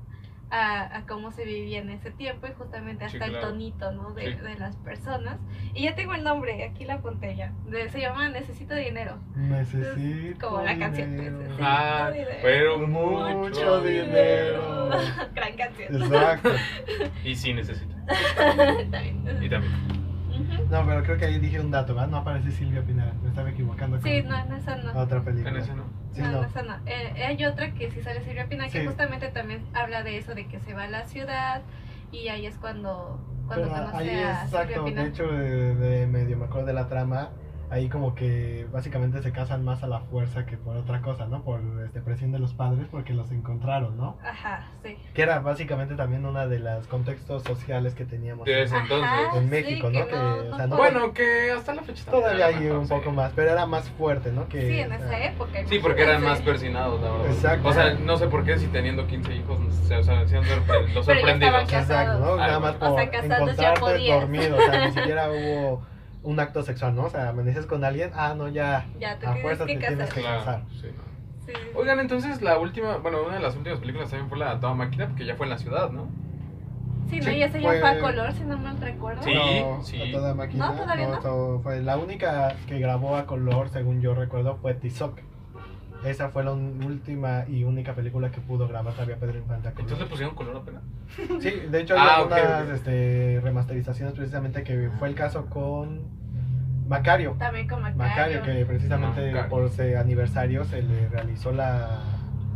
a, a cómo se vivía en ese tiempo y justamente Sí, hasta el claro. tonito, ¿no? De, Sí. de las personas. Y ya tengo el nombre, aquí la apunté ya. De- se llama Necesito Dinero. Necesito Como la canción. dinero. Necesito Ah, dinero. pero Mucho mucho dinero. dinero. Gran canción. Exacto. Y sí necesita. También. Y también. No, pero creo que ahí dije un dato, ¿verdad? No aparece Silvia Pinal. Me estaba equivocando con Sí, no, en esa no. otra película. En ese no. Sí, no, no. no, esa no. Eh, hay otra que sí sale Silvia Pinal que Sí. justamente también habla de eso, de que se va a la ciudad y ahí es cuando, cuando Pero conoce ahí a Silvia exacto, de hecho, de, de medio me acuerdo de la trama. Ahí como que básicamente se casan más a la fuerza que por otra cosa, ¿no? Por este, presión de los padres porque los encontraron, ¿no? Ajá, sí. Que era básicamente también una de los contextos sociales que teníamos. Ajá, entonces. En México, sí, ¿no? Que, o sea, no- Bueno, que hasta la fecha Todavía hay mejor, un sí. poco más, pero era más fuerte, ¿no? Que, Sí, en o esa sea, época. Sí, porque eran más persinados, la verdad. Exacto. O sea, no sé por qué si teniendo 15 hijos, no sé, o sea, sorpre- los sorprendidos. Exacto, ¿no? Ah, Nada más por O sea, encontrarte dormido, o sea, ni siquiera hubo un acto sexual, ¿no? O sea, amaneces con alguien, ah, no, ya, Ya te a tienes fuerza que te tienes casar. que Claro, casar. sí, no. Sí. Oigan, entonces la última, bueno, una de las últimas películas también fue la de Toda Máquina, porque ya fue en la ciudad, ¿no? Sí, no, Sí, ya fue- fue a color, si no mal recuerdo. Sí. No, sí. a toda máquina. No, todavía no. eso fue la única que grabó a color, según yo recuerdo, fue Tizoc. Esa fue la última y única película que pudo grabar todavía Pedro Infante. Entonces le pusieron color apenas. Sí, de hecho hay Ah, algunas. Este, remasterizaciones precisamente que fue el caso con Macario. También con Macario. Macario, que precisamente Macario. por ese aniversario se le realizó la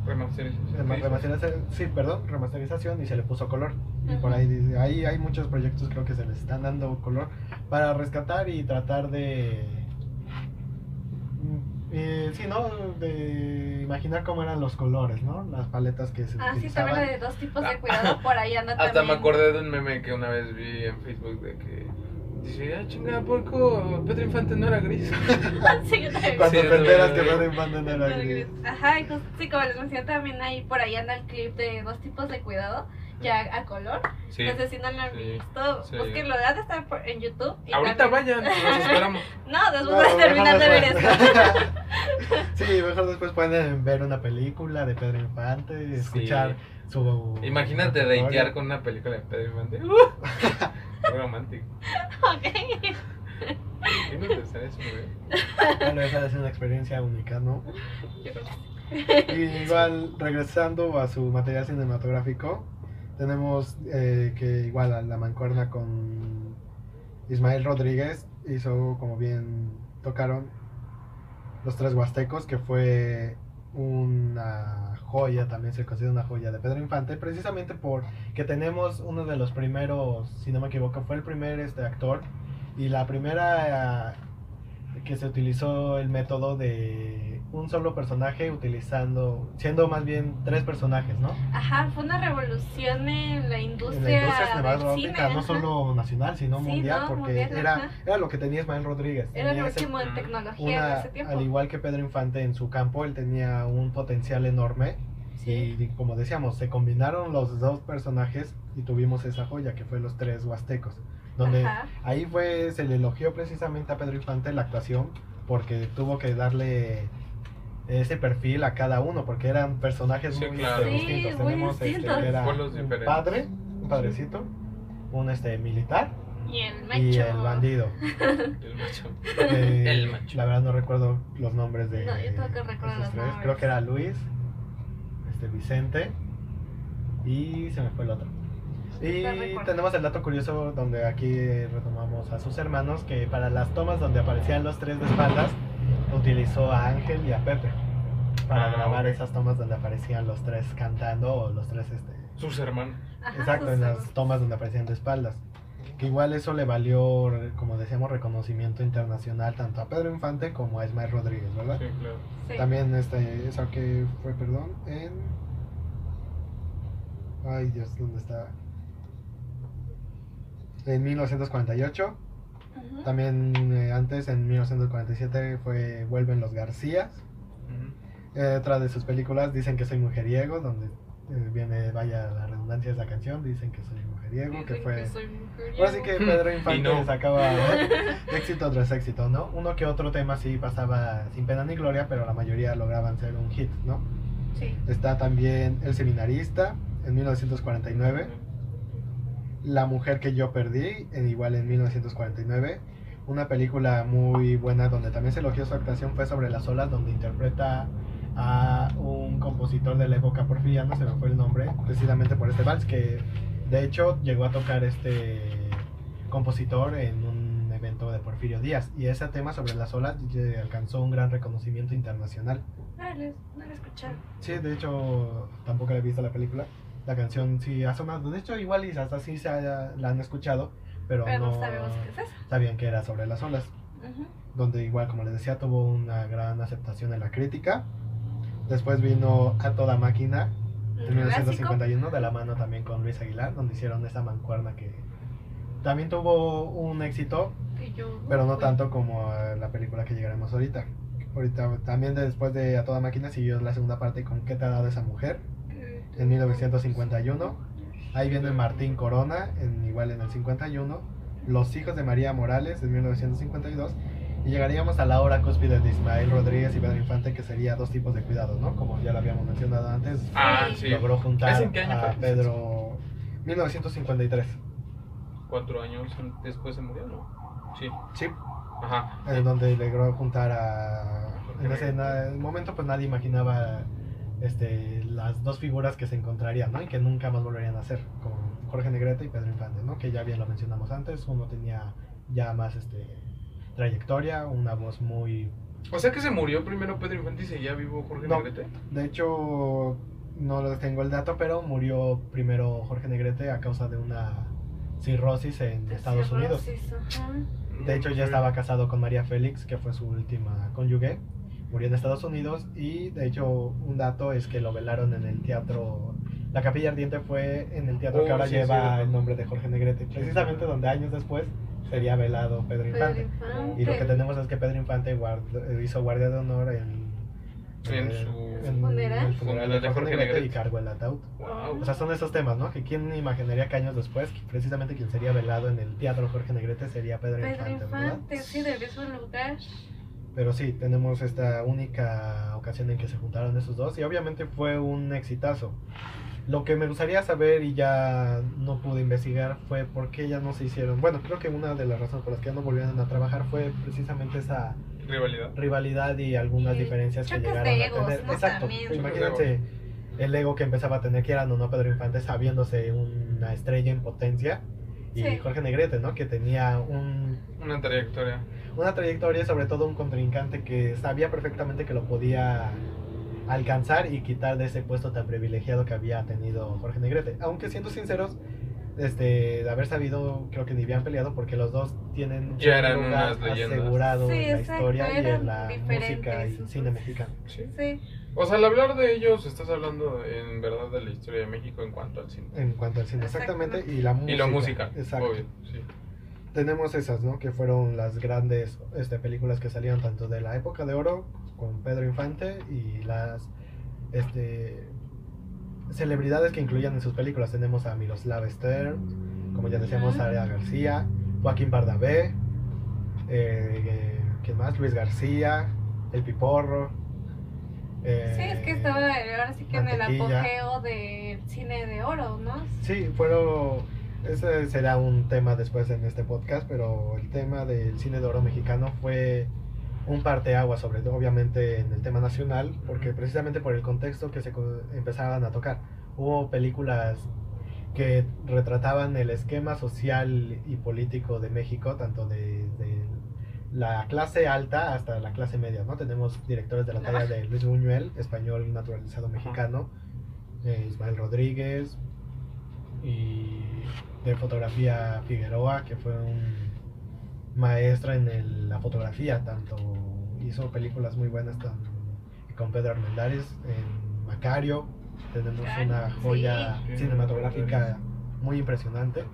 Remasterización. rema- remasterización, sí, perdón, remasterización y se le puso color. Y por ahí dice, ahí hay muchos proyectos creo que se les están dando color para rescatar y tratar de eh, sí, ¿no? De imaginar cómo eran los colores, ¿no? Las paletas que se Ah, sí, utilizaban. también la de dos tipos de cuidado por ahí anda Hasta también. me acordé de un meme que una vez vi en Facebook de que dice, ah, chingada, porco, Pedro Infante no era gris. sí, yo también. Cuando Sí, te enteras no, que Pedro Infante no era gris. Ajá, y just- sí, como les mencioné también ahí por ahí anda el clip de dos tipos de cuidado, ya a color. Sí. Entonces, si no lo han sí, visto, sí. búsquenlo, ha de estar por- en YouTube. y Ahorita también- vayan, los esperamos. No, después No, de terminar de ver esto. sí, mejor después pueden ver una película de Pedro Infante, escuchar su. Imagínate datear con una película de Pedro Infante. ¡Uh! Qué romántico. Ok. Imagínate estar eso, güey. Bueno, esa es una experiencia única, ¿no? Yo creo que sí. Y igual, regresando a su material cinematográfico, tenemos eh, que igual a la mancuerna con Ismael Rodríguez hizo, como bien tocaron, Los Tres Huastecos, que fue una joya, también se considera una joya de Pedro Infante, precisamente porque tenemos uno de los primeros, si no me equivoco, fue el primer este actor y la primera eh, que se utilizó el método de un solo personaje utilizando, siendo más bien tres personajes, ¿no? Ajá, fue una revolución en la En industria, la industria del no solo nacional, sino Sí, mundial, no, porque mundial, era, ajá. era lo que tenía Ismael Rodríguez. Era ese- último en tecnología en una, ese tiempo. al igual que Pedro Infante en su campo, él tenía un potencial enorme. Sí. Y como decíamos, se combinaron los dos personajes y tuvimos esa joya que fue los tres huastecos. Donde Ajá. ahí fue, se le elogió precisamente a Pedro Infante la actuación porque tuvo que darle ese perfil a cada uno porque eran personajes Sí, muy claro. este, Sí, distintos. Tenemos este, que era un padre, un padrecito, un este militar Y el macho. y el bandido. El macho. Eh, El macho. La verdad no recuerdo los nombres de No, yo los tres. nombres. Creo que era Luis, este Vicente y se me fue el otro. Y tenemos el dato curioso donde aquí retomamos a sus hermanos que para las tomas donde aparecían los tres de espaldas utilizó a Ángel y a Pepe para Ah, grabar esas tomas donde aparecían los tres cantando o los tres este Sus hermanos. Exacto en las tomas donde aparecían de espaldas. Que igual eso le valió, como decíamos, reconocimiento internacional tanto a Pedro Infante como a Ismael Rodríguez, ¿verdad? Sí, claro. Sí. También este, eso que fue, perdón, en... Ay Dios, ¿dónde está? En 1948. Ujú. También eh, antes, en 1947, fue Vuelven los Garcías. Eh, otra de sus películas dicen que soy mujeriego, donde eh, viene, vaya la redundancia de esa canción, dicen que soy mujeriego, que fue... soy mujeriego. Ahora sí que Pedro Infante no. sacaba ¿eh? éxito tras éxito, ¿no? Uno que otro tema sí pasaba sin pena ni gloria, pero la mayoría lograban ser un hit, ¿no? Sí. Está también El Seminarista, en 1949. La mujer que yo perdí, en igual en 1949. Una película muy buena donde también se elogió su actuación fue sobre las olas, donde interpreta a un compositor de la época porfiriana, se me fue el nombre, precisamente por este vals, que de hecho llegó a tocar este compositor en un evento de Porfirio Díaz. Y ese tema sobre las olas alcanzó un gran reconocimiento internacional. No lo, no lo escucharon. Sí, de hecho, tampoco he visto la película. La canción sí ha sonado. De hecho, igual y hasta sí se haya- la han escuchado, pero, Pero no sabemos qué es eso. sabían que era sobre las olas. Donde igual, como les decía, tuvo una gran aceptación en la crítica. Después vino A Toda Máquina en Un clásico. 1951, de la mano también con Luis Aguilar, donde hicieron esa mancuerna que también tuvo un éxito, yo, pero no tanto como la película que llegaremos ahorita. Ahorita también de- después de A Toda Máquina siguió la segunda parte con ¿Qué te ha dado esa mujer? En 1951. Ahí viene Martín Corona, en, igual en el 51. Los hijos de María Morales, en 1952. Y llegaríamos a la hora cúspide de Ismael Rodríguez y Pedro Infante, que sería dos tipos de cuidados, ¿no? Como ya lo habíamos mencionado antes. Ah, Sí. Logró juntar ¿Ese en qué año a? Pedro... 1953. Cuatro años después se murió, ¿no? Sí. Sí. Ajá. En donde logró juntar a... En ese momento pues nadie imaginaba este, las dos figuras que se encontrarían, ¿no? Y que nunca más volverían a ser, como Jorge Negrete y Pedro Infante, ¿no? Que ya bien lo mencionamos antes, uno tenía ya más este, trayectoria, una voz muy... O sea que se murió primero Pedro Infante y seguía vivo Jorge No. Negrete. De hecho, no lo tengo el dato, pero murió primero Jorge Negrete a causa de una cirrosis en de Estados Unidos. De hecho, ya estaba casado con María Félix, que fue su última cónyuge. Murió en Estados Unidos y, de hecho, un dato es que lo velaron en el teatro. La Capilla Ardiente fue en el teatro que Oh, ahora sí, lleva cierto. el nombre de Jorge Negrete, precisamente donde años después sería velado Pedro Pedro Infante. Infante. Y lo que tenemos es que Pedro Infante guard- hizo guardia de honor en, En el- su- en funeral. el funeral de Jorge Negrete y cargó el ataúd. Wow. O sea, son esos temas, ¿no? Que quién imaginaría que años después, precisamente quien sería velado en el teatro Jorge Negrete sería Pedro, Pedro Infante, ¿verdad? Infante, sí, del mismo lugar. Pero sí, tenemos esta única ocasión en que se juntaron esos dos y obviamente fue un exitazo. Lo que me gustaría saber y ya no pude investigar fue por qué ya no se hicieron. Bueno, creo que una de las razones por las que ya no volvieron a trabajar fue precisamente esa Rivalidad. rivalidad y algunas Y diferencias que llegaron de a tener. ¿no? Exacto. También. Imagínense el ego que empezaba a tener, quieran o no Pedro Infante, sabiéndose una estrella en potencia. Y Sí. Jorge Negrete, ¿no? Que tenía un, Una trayectoria. Una trayectoria, sobre todo un contrincante que sabía perfectamente que lo podía alcanzar y quitar de ese puesto tan privilegiado que había tenido Jorge Negrete. Aunque siendo sinceros, este, de haber sabido, creo que ni habían peleado porque los dos tienen Ya un eran lugar unas leyendas. asegurado Sí, en la exacto, historia y en la música y diferentes, cine mexicano. Sí. Sí. O sea, al hablar de ellos, estás hablando en verdad de la historia de México en cuanto al cine. En cuanto al cine, exactamente, y la música. Y la música, Exacto. obvio, sí. Tenemos esas, ¿no? Que fueron las grandes este, películas que salieron tanto de la época de oro con Pedro Infante y las este, celebridades que incluían en sus películas. Tenemos a Miroslav Stern, como ya decíamos, Ujú. Aria García, Joaquín Bardabé, eh, eh, ¿quién más? Luis García, El Piporro. eh, Sí, es que estaba ahora sí que en el apogeo del cine de oro, ¿no? Sí, fueron. Ese será un tema después en este podcast, pero el tema del cine de oro mexicano fue un parteaguas, sobre todo, obviamente, en el tema nacional, porque precisamente por el contexto que se empezaban a tocar. Hubo películas que retrataban el esquema social y político de México, tanto de, de la clase alta hasta la clase media, ¿no? Tenemos directores de la talla de Luis Buñuel, español naturalizado mexicano, eh, Ismael Rodríguez y de fotografía Figueroa, que fue un maestro en el- la fotografía, tanto hizo películas muy buenas tan- con Pedro Armendáriz, en Macario, tenemos una joya sí. cinematográfica muy impresionante.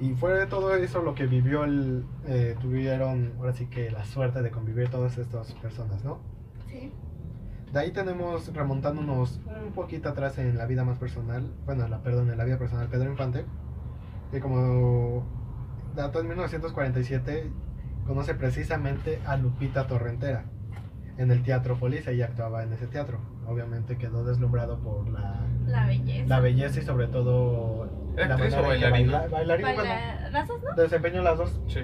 Y fue de todo eso lo que vivió el, eh, tuvieron ahora sí que la suerte de convivir todas estas personas, ¿no? Sí. De ahí tenemos, remontándonos un poquito atrás en la vida más personal, bueno, la, perdón, en la vida personal de Pedro Infante, que como dato en 1947 conoce precisamente a Lupita Torrentera en el Teatro Polis, ella actuaba en ese teatro. Obviamente quedó deslumbrado por la, La belleza. la belleza y sobre todo ¿Era la manera en que bailarina? baila- bailarina, bueno, Baila- ¿Las dos no? desempeñó las dos. Sí.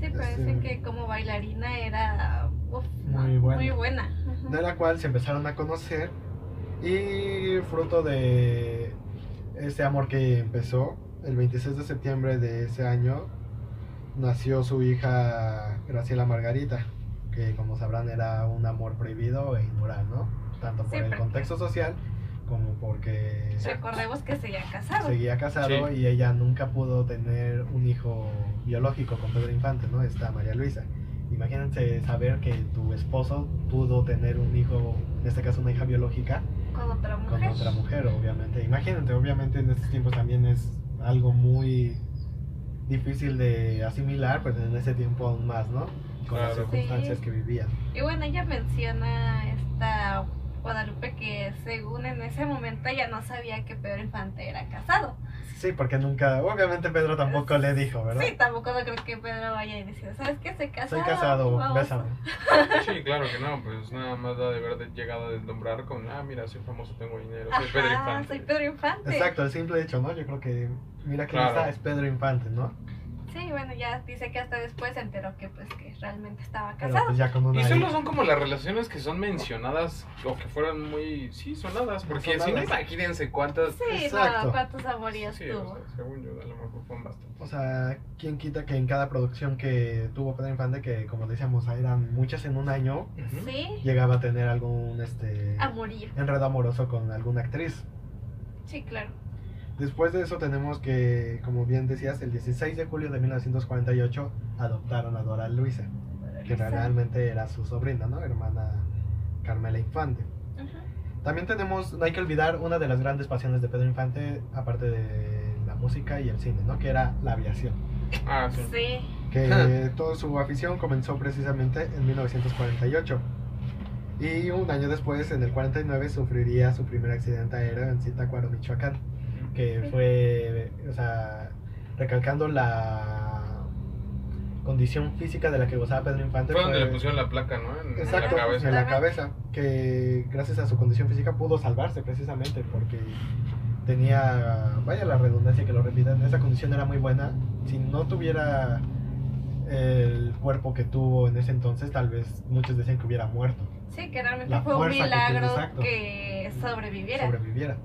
Sí, parece Sí. que como bailarina era uf, Muy buena. Muy buena. De la cual se empezaron a conocer y fruto de ese amor que empezó, el 26 de septiembre de ese año nació su hija Graciela Margarita, que como sabrán era un amor prohibido e inmoral, ¿no? Tanto por Sí, el contexto social como porque Recordemos que se ya casado. seguía casado Sí. y ella nunca pudo tener un hijo biológico con Pedro Infante, ¿no? Está María Luisa. Imagínense saber que tu esposo pudo tener un hijo, en este caso una hija biológica, Con otra con mujer. otra mujer, obviamente. Imagínate, obviamente en estos tiempos también es algo muy difícil de asimilar, pues en ese tiempo aún más, ¿no? Con las circunstancias Sí. que vivían. Y bueno, ella menciona esta Guadalupe que según en ese momento ella no sabía que Pedro Infante era casado. Sí, porque nunca, obviamente Pedro tampoco le dijo, ¿verdad? Sí, tampoco no creo que Pedro vaya y decir, ¿sabes qué? Soy casado. Soy casado, vamos". bésame. Sí, claro que no, pues nada más da de haber llegado a deslumbrar con, ah, mira, soy famoso, tengo dinero, soy Pedro Infante. soy Pedro Infante. Exacto, el simple hecho, ¿no? Yo creo que, mira que Claro. está, es Pedro Infante, ¿no? Sí, bueno, ya dice que hasta después se enteró que pues que realmente estaba casado. pues ya con una Y solo son como las relaciones que son mencionadas o que fueran muy, sí, sonadas, porque si no imagínense cuántas... Sí, Exacto. no, cuántos amoríos Sí, o tuvo. sea, según yo, a lo mejor fueron bastantes. O sea, ¿quién quita que en cada producción que tuvo Pedro Infante, que como decíamos, eran muchas en un año. Sí, llegaba a tener algún este amorío. enredo amoroso con alguna actriz? Sí, claro. Después de eso tenemos que, como bien decías, el 16 de julio de 1948 adoptaron a Dora Luisa, que realmente era su sobrina, ¿no? Hermana Carmela Infante. También tenemos, no hay que olvidar, una de las grandes pasiones de Pedro Infante, aparte de la música y el cine, ¿no? Que era la aviación. Ah, sí. Sí. Que toda su afición comenzó precisamente en 1948. Y un año después, en el 49, sufriría su primer accidente aéreo en Zitácuaro, Michoacán. Que fue, o sea, recalcando la condición física de la que gozaba Pedro Infante. Fue donde fue- le pusieron la placa, ¿no? En, Exacto, la cabeza. en la cabeza, que gracias a su condición física pudo salvarse precisamente porque tenía, vaya la redundancia que lo repitan, esa condición era muy buena. Si no tuviera el cuerpo que tuvo en ese entonces, tal vez muchos decían que hubiera muerto, Sí, que realmente La fue un que milagro que sobreviviera. sobreviviera.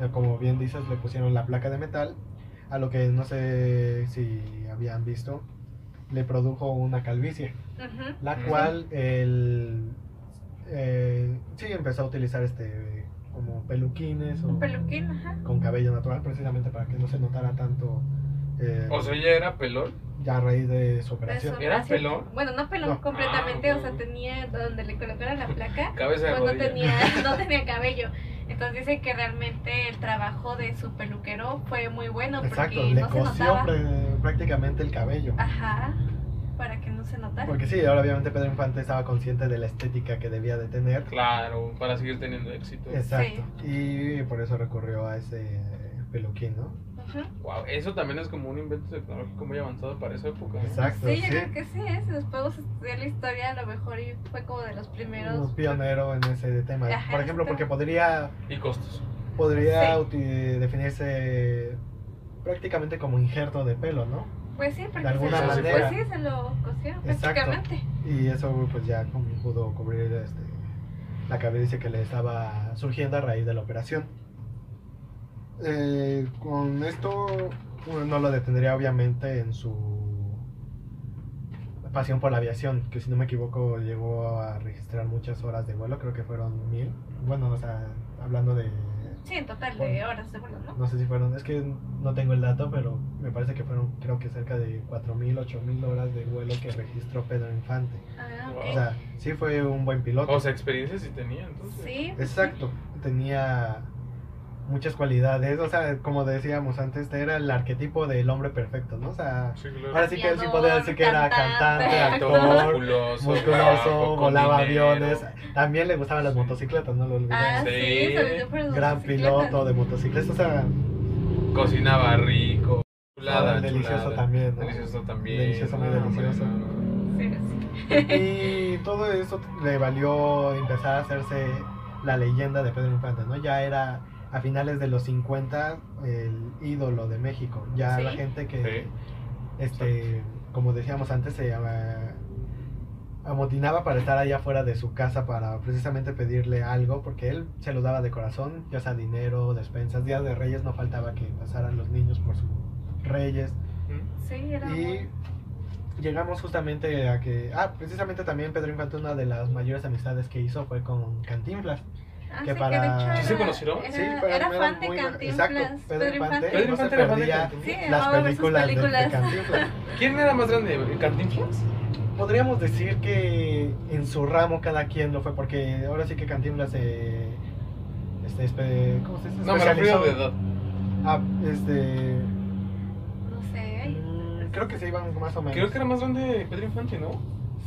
Eh, Como bien dices, le pusieron la placa de metal, a lo que no sé si habían visto, le produjo una calvicie, la cual él eh, sí empezó a utilizar este como peluquines o peluquín, ajá. con cabello natural, precisamente para que no se notara tanto eh, O sea, ella era pelón. ya a raíz de su De operación. su ¿Era operación. pelón? Bueno, no pelón No. completamente, Ah, o sea, tenía donde le colocaron la placa, Cabeza de pues no tenía, no tenía cabello. Entonces dice que realmente el trabajo de su peluquero fue muy bueno Exacto, porque le no se cosió notaba. prácticamente el cabello. Ajá, para que no se notara. Porque sí, ahora obviamente Pedro Infante estaba consciente de la estética que debía de tener. Claro, para seguir teniendo éxito. Exacto. Y por eso recurrió a ese peluquín, ¿no? Wow, eso también es como un invento tecnológico muy avanzado para esa época. ¿eh? Exacto, Sí, yo creo que sí, ¿eh? si después vos estudiar la historia, a lo mejor y fue como de los primeros. Un pionero en ese tema. Ajá, Por ejemplo, porque podría, Y costos. podría Sí. definirse prácticamente como injerto de pelo, ¿no? Pues sí, porque De alguna se lo, manera. Pues sí, se lo cosieron Exacto. prácticamente. Y eso pues ya como pudo cubrir este, la cabeza que le estaba surgiendo a raíz de la operación. Eh, con esto uno no lo detendría obviamente en su pasión por la aviación, que si no me equivoco llegó a registrar muchas horas de vuelo, creo que fueron mil. Bueno, o sea, hablando de Sí, en total de horas de vuelo, ¿no? No sé si fueron, es que no tengo el dato, pero me parece que fueron creo que cerca de 4.000, 8.000 horas de vuelo que registró Pedro Infante. Ah, Wow. ok. O sea, sí fue un buen piloto. O sea, experiencia sí tenía, entonces. sí. Exacto, tenía muchas cualidades, o sea, como decíamos antes, este era el arquetipo del hombre perfecto, ¿no? O sea, Sí, claro. ahora sí que él sí podía decir que era cantante, actor, musculoso, musculoso, volaba aviones, también le gustaban las motocicletas, no lo. Ah, sí, Sí. sobre todo por las Gran piloto de motocicletas, o sea, Cocinaba rico. Chulada, Ah, delicioso chulada. también, ¿no? Delicioso también. Delicioso, muy no, delicioso. no, Sí, sí. Y todo eso le valió empezar a hacerse la leyenda de Pedro Infante, ¿no? Ya era a finales de los 50 el ídolo de México. Ya Sí. la gente que, Sí. este, como decíamos antes, se eh, amotinaba para estar allá afuera de su casa para precisamente pedirle algo, porque él se lo daba de corazón, ya sea dinero, despensas, días de reyes, no faltaba que pasaran los niños por sus reyes. Sí, era Y muy- llegamos justamente a que, ah, precisamente también Pedro Infante una de las mayores amistades que hizo fue con Cantinflas. Ah, que sí, para- que de hecho ¿Sí se conocieron? Era, Sí, era, pero fan de muy- Cantinflas. exacto, Pedro Infante. Pedro no se Infante era fan de perdía Cantinflas. Sí, las películas, de- De. Cantinflas. ¿Quién era más grande? ¿Cantinflas? Podríamos decir que en su ramo cada quien lo fue, porque ahora sí que Cantinflas se... Este, ¿Cómo se dice? No, me refiero Especializó- de edad. Ah, este... No sé, mm, Creo que se iban más o menos. Creo que era más grande Pedro Infante, ¿no?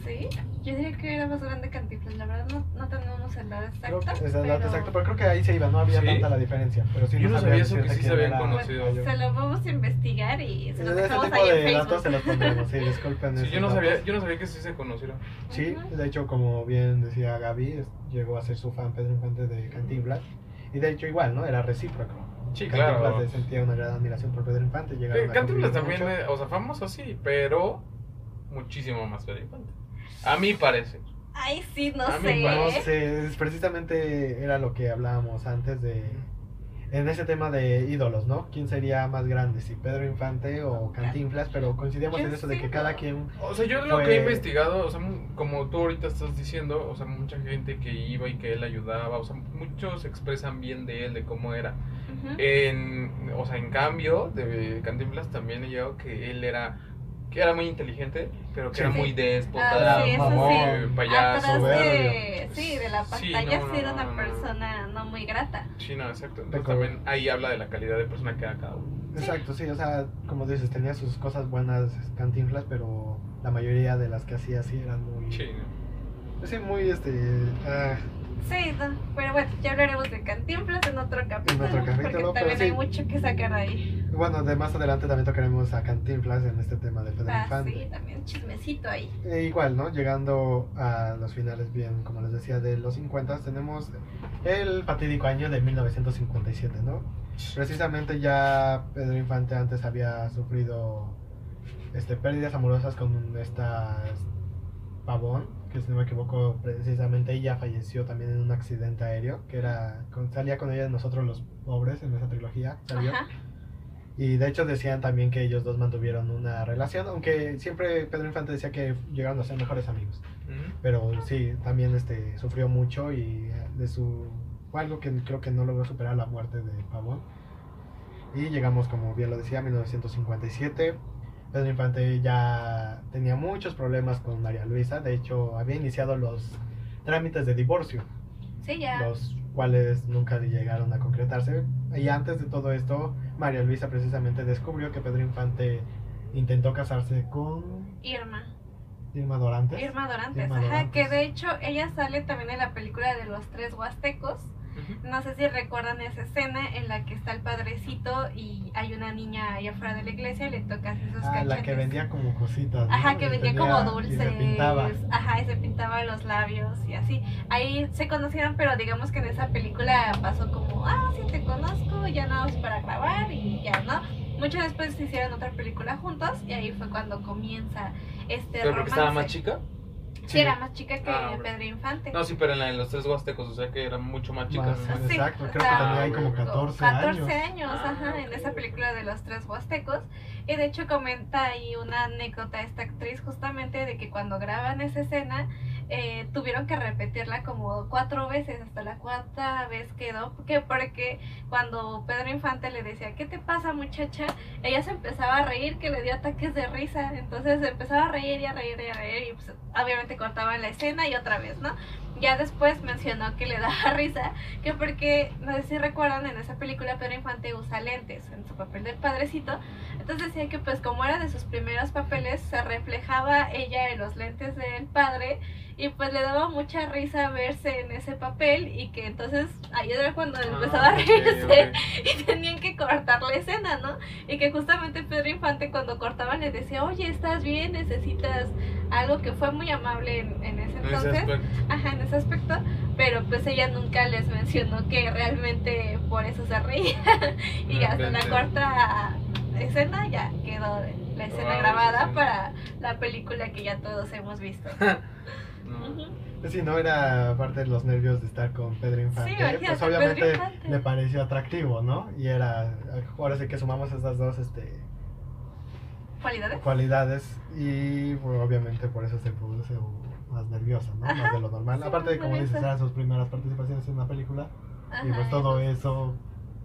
Sí. Yo diría que era más grande Cantinflas. La verdad no, no tenemos el dato Creo exacto. que es el dato pero exacto, pero creo que ahí se iba, no había ¿Sí? tanta la diferencia. Pero sí Yo no sabía eso, que sí se habían era conocido. mayor. Se lo vamos a investigar y se los Ese dejamos tipo ahí en de datos Facebook. se los pondremos, sí, disculpen. Sí, yo no datos. sabía, yo no sabía que sí se conocieron. Sí, Ujú. de hecho, como bien decía Gaby, es- llegó a ser su fan Pedro Infante de Cantinflas. Y de hecho, igual, ¿no? Era recíproco. Sí, Cantinflas claro. sentía una gran admiración por Pedro Infante. Eh, Cantinflas también, mucho. eh, o sea, famoso sí, pero muchísimo más Pedro Infante. A mi parecer. Ay, sí, no A mí sé. No sé, es- precisamente era lo que hablábamos antes de. En ese tema de ídolos, ¿no? ¿Quién sería más grande? Si Pedro Infante o Cantinflas, pero coincidíamos en eso de que cada quien. O sea, yo lo Fue- que he investigado, o sea, como tú ahorita estás diciendo, o sea, mucha gente que iba y que él ayudaba, o sea, muchos expresan bien de él, de cómo era. Ujú. En, o sea, en cambio, de Cantinflas también he llegado que él era que era muy inteligente, pero que Sí. era Sí. muy déspota, Ah, sí, sí. payaso. Atrás de, sí, de la Sí, pantalla no, sí, era no, una no, persona no muy grata. Sí, no, exacto. Entonces también ahí habla de la calidad de persona que era cada uno. Exacto, sí, o sea, como dices, tenía sus cosas buenas Cantinflas, pero la mayoría de las que hacía sí eran muy. Sí, Sí, muy este. ah, Sí, no, pero bueno, ya hablaremos de Cantinflas en otro capítulo. otro capítulo, porque también sí. hay mucho que sacar ahí. bueno, de más adelante también tocaremos a Cantinflas en este tema de Pedro Ah, Infante. sí, también chismecito ahí. E igual, ¿no? Llegando a los finales, bien, como les decía, de los 50, tenemos el fatídico año de 1957, ¿no? Precisamente ya Pedro Infante antes había sufrido este, pérdidas amorosas con esta Pavón, que si no me equivoco, precisamente ella falleció también en un accidente aéreo, que era, salía con ella de nosotros los pobres en esa trilogía, salió. Ajá. Y de hecho decían también que ellos dos mantuvieron una relación, aunque siempre Pedro Infante decía que llegaron a ser mejores amigos. Ujú. Pero sí, también este, sufrió mucho y eh, de su... Fue algo que creo que no logró superar la muerte de Pavón. Y llegamos, como bien lo decía, a 1957. Pedro Infante ya tenía muchos problemas con María Luisa. De hecho, había iniciado los trámites de divorcio Sí, ya. los cuales nunca llegaron a concretarse. Y antes de todo esto, María Luisa precisamente descubrió que Pedro Infante intentó casarse con Irma. Irma Dorantes. Irma Dorantes, Irma ajá, que de hecho ella sale también en la película de los tres huastecos. No sé si recuerdan esa escena en la que está el padrecito y hay una niña allá afuera de la iglesia y le toca así sus Ah, la que cachetes. vendía como cositas. ¿no? Ajá, que vendía tenía- como y dulces. se pintaba. Ajá, y se pintaba los labios y así. Ahí se conocieron, pero digamos que en esa película pasó como, ah, sí te conozco, ya nada más para grabar y ya, ¿no? Mucho después se hicieron otra película juntos y ahí fue cuando comienza este ¿Pero romance. estaba más chica? Sí, era más chica que Ah. Pedro Infante. No, sí, pero en la de los tres huastecos, o sea que era mucho más chica. Sí, exacto, creo que tenía ahí como 14, años. 14 años, Ah, ajá, en esa película de los tres huastecos. Y de hecho comenta ahí una anécdota esta actriz justamente de que cuando graban esa escena, eh, tuvieron que repetirla como cuatro veces, hasta la cuarta vez quedó, que porque cuando Pedro Infante le decía, ¿qué te pasa muchacha? Ella se empezaba a reír, que le dio ataques de risa, entonces se empezaba a reír y a reír y a reír y pues, obviamente cortaban la escena y otra vez, ¿no? Ya después mencionó que le daba risa, que porque, no sé si recuerdan, en esa película Pedro Infante usa lentes en su papel del padrecito, entonces decía que pues como era de sus primeros papeles, se reflejaba ella en los lentes del padre y pues le daba mucha risa verse en ese papel y que entonces ahí era cuando empezaba a Ah, reírse y tenían que cortar la escena, ¿no? Y que justamente Pedro Infante cuando cortaban le decía, oye, ¿estás bien? ¿Necesitas algo? Que fue muy amable en, en ese En ese entonces. Ajá, en ese aspecto, pero pues ella nunca les mencionó que realmente por eso se reía y No hasta la cuarta escena ya quedó la escena Wow, grabada sí. para la película que ya todos hemos visto. No. Sí, no era parte de los nervios de estar con Pedro Infante. imagínate, pues Pedro obviamente Infante. le pareció atractivo, ¿no? Y era, ahora sí que sumamos esas dos este, ¿Cualidades? cualidades y pues, obviamente por eso se puso más nerviosa, ¿no? Más de lo normal. Sí, Aparte como dices, eran sus primeras participaciones en una película y Ajá, pues todo eso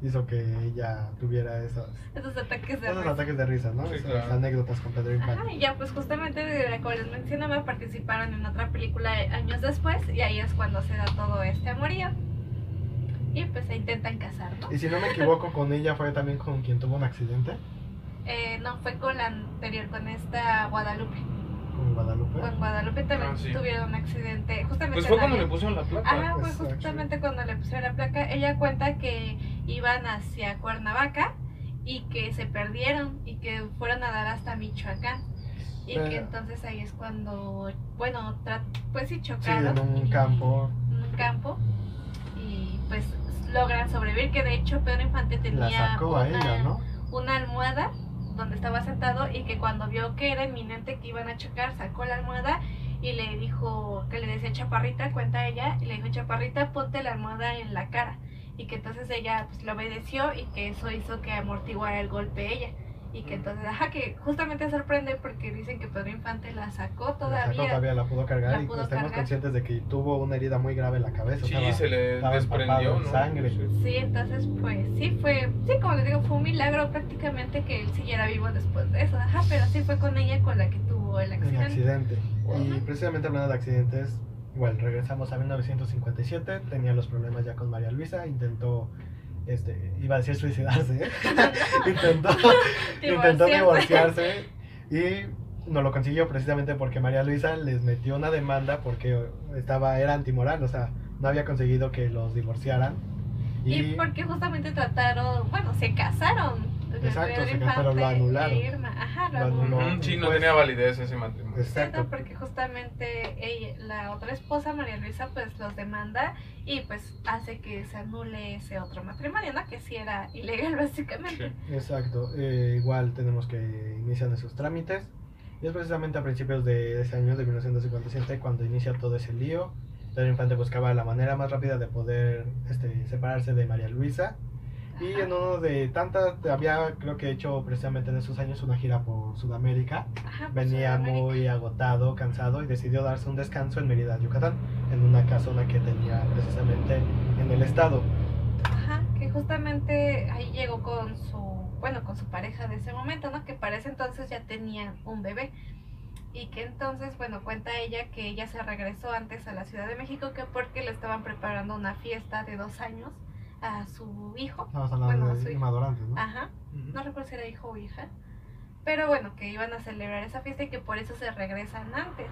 hizo que ella tuviera esos, Esos ataques de esos risa. ataques de risa, ¿no? Sí, Esas claro. anécdotas con Pedro Infante. Ajá, y ya pues justamente de- como les mencionaba participaron en otra película años después y ahí es cuando se da todo este amorío y pues se intentan casar, ¿no? Y si no me equivoco, con ella fue también con quien tuvo un accidente, Eh, no, fue con la anterior, con esta Guadalupe. con Guadalupe. Con Guadalupe también Ah, sí. tuvieron un accidente, justamente Pues fue cuando le pusieron la placa. Ajá, fue justamente cuando le pusieron la placa. Ella cuenta que iban hacia Cuernavaca y que se perdieron y que fueron a dar hasta Michoacán. Y Pero- que entonces ahí es cuando, bueno, pues sí Sí, chocaron. en un y- campo. en un campo. Y pues logran sobrevivir, que de hecho Pedro Infante tenía sacó a una, ella, ¿no? una almohada donde estaba sentado y que cuando vio que era inminente que iban a chocar, sacó la almohada y le dijo, que le decía Chaparrita, cuenta ella, y le dijo Chaparrita, ponte la almohada en la cara. Y que entonces ella pues le obedeció y que eso hizo que amortiguara el golpe ella. Y que entonces, ajá, que justamente sorprende porque dicen que Pedro Infante la sacó La sacó, todavía. todavía la pudo cargar La y pudo estemos cargar. conscientes de que tuvo una herida muy grave en la cabeza. Sí, estaba- se le desprendió, ¿no? sangre. Sí. Entonces pues sí fue, sí, como les digo, fue un milagro prácticamente que él siguiera vivo después de eso. Ajá, pero sí fue con ella con la que tuvo el en accidente. accidente. Y Ujú. precisamente hablando de accidentes, igual regresamos a 1957, tenía los problemas ya con María Luisa, intentó, este, iba a decir suicidarse, ¿eh? intentó, intentó Divorciarse. y no lo consiguió precisamente porque María Luisa les metió una demanda porque estaba, era antimoral, o sea, no había conseguido que los divorciaran. Y porque justamente trataron, bueno, se casaron. Exacto, se pero lo anularon. Irma. Ajá, lo Lo anuló. anuló. Ujú, Sí, no Pues- tenía validez ese matrimonio. Exacto. Porque justamente ella, la otra esposa, María Luisa, pues los demanda y pues hace que se anule ese otro matrimonio, ¿no? Que sí era ilegal básicamente. Sí. Exacto, eh, igual tenemos que inician esos trámites. Y es precisamente a principios de ese año, de 1957, cuando inicia todo ese lío. Pedro Infante buscaba la manera más rápida de poder este, separarse de María Luisa. Y en uno de tantas, había creo que hecho precisamente en esos años una gira por Sudamérica. Ajá, Venía Sudamérica. muy agotado, cansado y decidió darse un descanso en Mérida, Yucatán, en una casona que tenía precisamente en el estado. Ajá, que justamente ahí llegó con su, bueno, con su pareja de ese momento, ¿no? Que para ese entonces ya tenían un bebé. Y que entonces, bueno, cuenta ella que ella se regresó antes a la Ciudad de México que porque le estaban preparando una fiesta de dos años a su hijo. Estamos hablando Bueno, de sí. Irma Dorantes, ¿no? Ajá, no recuerdo si era hijo o hija. Pero bueno, que iban a celebrar esa fiesta y que por eso se regresan antes.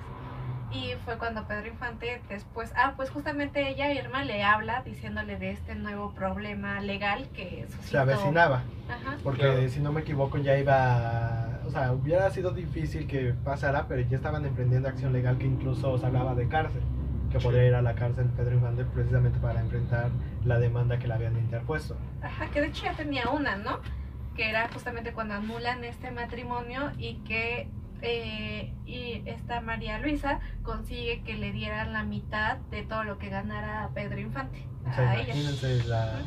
Y fue cuando Pedro Infante después, ah, pues justamente ella, Irma, le habla diciéndole de este nuevo problema legal que suscitó. Se avecinaba. Ajá, Porque Claro. si no me equivoco ya iba, o sea, hubiera sido difícil que pasara, pero ya estaban emprendiendo acción legal que incluso se hablaba de cárcel, que Sí. podría ir a la cárcel Pedro Infante precisamente para enfrentar la demanda que le habían interpuesto. ajá, que de hecho ya tenía una, ¿no? Que era justamente cuando anulan este matrimonio y que eh, y esta María Luisa consigue que le dieran la mitad de todo lo que ganara Pedro Infante. O sea, a ella. imagínense la,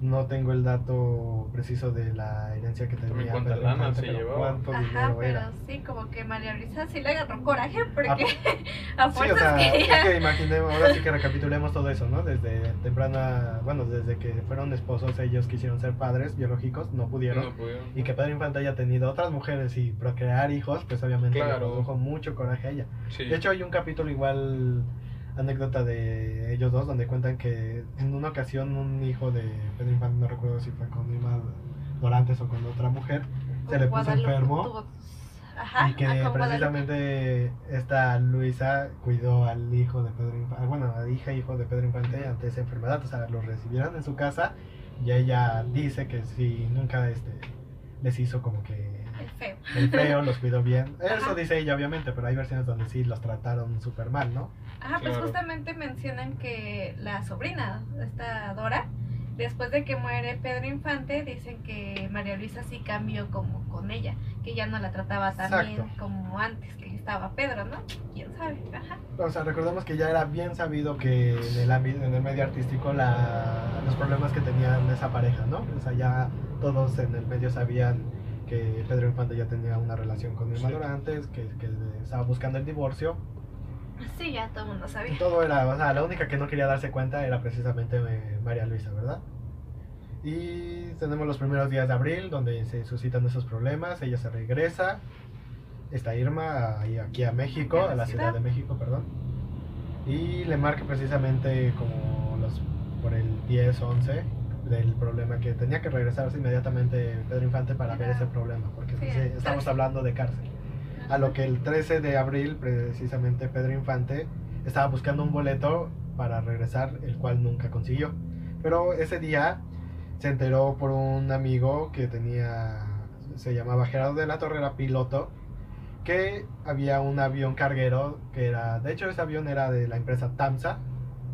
No tengo el dato preciso de la herencia que tenía cuánta lana se llevaba. Ajá, pero era. sí, como que María Luisa sí le agarró coraje porque a Sí, o sea, quería. es que imaginemos, ahora sí que recapitulemos todo eso, ¿no? Desde temprana, bueno, desde que fueron esposos, ellos quisieron ser padres biológicos, no pudieron. No pudieron. Y que Pedro Infante haya tenido otras mujeres y procrear hijos, pues obviamente le produjo mucho coraje a ella. Sí. De hecho, hay un capítulo igual, anécdota de ellos dos, donde cuentan que en una ocasión un hijo de Pedro Infante, no recuerdo si fue con Irma Dorantes o con otra mujer, se le puso enfermo Ajá, y que ah, precisamente esta Luisa cuidó al hijo de Pedro Infante, bueno, a la hija e hijo de Pedro Infante ante esa enfermedad, o sea, lo recibieron en su casa y ella dice que si nunca este, les hizo como que El feo. el feo, los cuidó bien. Eso Ajá. dice ella, obviamente, pero hay versiones donde sí los trataron súper mal, ¿no? Ajá, pues justamente mencionan que la sobrina, esta Dora, después de que muere Pedro Infante, dicen que María Luisa sí cambió como con ella, que ya no la trataba tan Exacto. bien como antes que estaba Pedro, ¿no? ¿Quién sabe? Ajá. O sea, recordemos que ya era bien sabido que en el ámbito, en el medio artístico, la, los problemas que tenían esa pareja, ¿no? O sea, ya todos en el medio sabían que Pedro Infante ya tenía una relación con Irma Sí. Que, que estaba buscando el divorcio. Sí, ya todo el mundo sabía. todo era, o sea, la única que no quería darse cuenta era precisamente eh, María Luisa, ¿verdad? Y tenemos los primeros días de abril donde se suscitan esos problemas, ella se regresa, está Irma aquí a México, A la Ciudad ciudad. de México, perdón, y le marca precisamente como los por el 10, 11 del problema que tenía que regresarse inmediatamente Pedro Infante para ver ese problema, porque sí, estamos 13. hablando de cárcel. A lo que el 13 de abril, precisamente Pedro Infante estaba buscando un boleto para regresar, el cual nunca consiguió. Pero ese día se enteró por un amigo que tenía, se llamaba Gerardo de la Torre, era piloto, que había un avión carguero que era, de hecho ese avión era de la empresa TAMSA,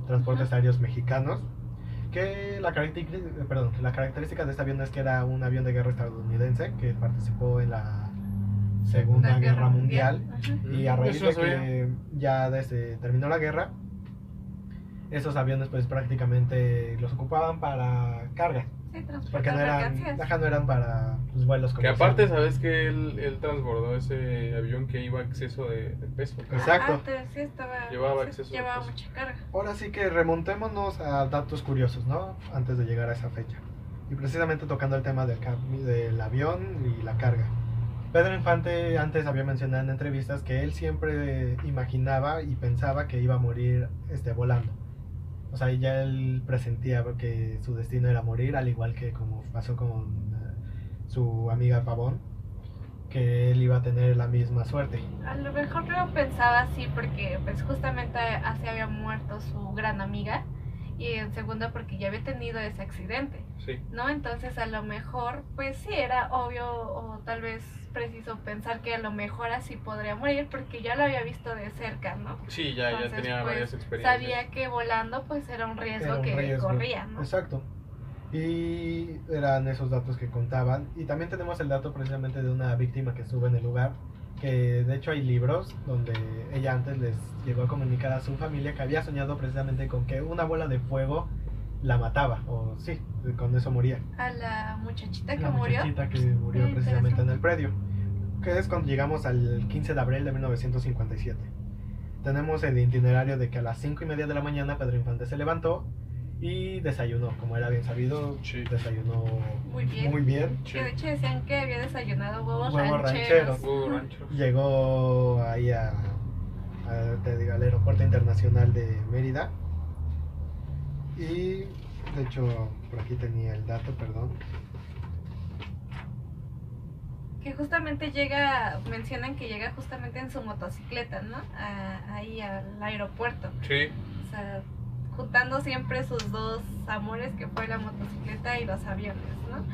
Transportes. Aéreos Mexicanos, que la, característica, perdón, la característica de este avión es que era un avión de guerra estadounidense que participó en la Segunda La Guerra, Mundial. Ajá. Y a raíz de que ya desde terminó la guerra, esos aviones pues prácticamente los ocupaban para carga, Sí, porque no eran, no eran para pues, vuelos Que aparte, ¿sabes que él, él transbordó ese avión que iba a exceso de, de peso? Exacto. Te- sí, estaba, Llevaba sí, exceso de llevaba peso. mucha carga. Ahora sí que remontémonos a datos curiosos, ¿no? Antes de llegar a esa fecha. Y precisamente tocando el tema del, cam- del avión y la carga. Pedro Infante antes había mencionado en entrevistas que él siempre imaginaba y pensaba que iba a morir este, volando. O sea, ya él presentía que su destino era morir, al igual que como pasó con eh, su amiga Pavón, que él iba a tener la misma suerte. A lo mejor lo pensaba así porque pues justamente así había muerto su gran amiga y en segunda porque ya había tenido ese accidente, Sí. ¿no? Entonces a lo mejor pues sí era obvio o tal vez preciso pensar que a lo mejor así podría morir porque ya lo había visto de cerca, ¿no? Sí, ya, ya tenía pues, varias experiencias. Sabía que volando pues era un riesgo Era un que riesgo. corría, ¿no? Exacto. Y eran esos datos que contaban. Y también tenemos el dato precisamente de una víctima que estuvo en el lugar. Que de hecho hay libros donde ella antes les llegó a comunicar a su familia que había soñado precisamente con que una bola de fuego la mataba. O sí, con eso moría. A la muchachita que La murió. muchachita que murió precisamente en el predio. Que es cuando llegamos al 15 de abril de 1957. Tenemos el itinerario de que a las 5 y media de la mañana Pedro Infante se levantó y desayunó. Como era bien sabido, Sí. desayunó Muy bien. muy bien. Sí. Que de hecho decían que había desayunado huevos, Huevos rancheros. Llegó ahí a, a- te digo, al aeropuerto internacional de Mérida. Y de hecho, por aquí tenía el dato, perdón. Que justamente llega, mencionan que llega justamente en su motocicleta, ¿no? A- ahí al aeropuerto. Sí. O sea, juntando siempre sus dos amores, que fue la motocicleta y los aviones, ¿no?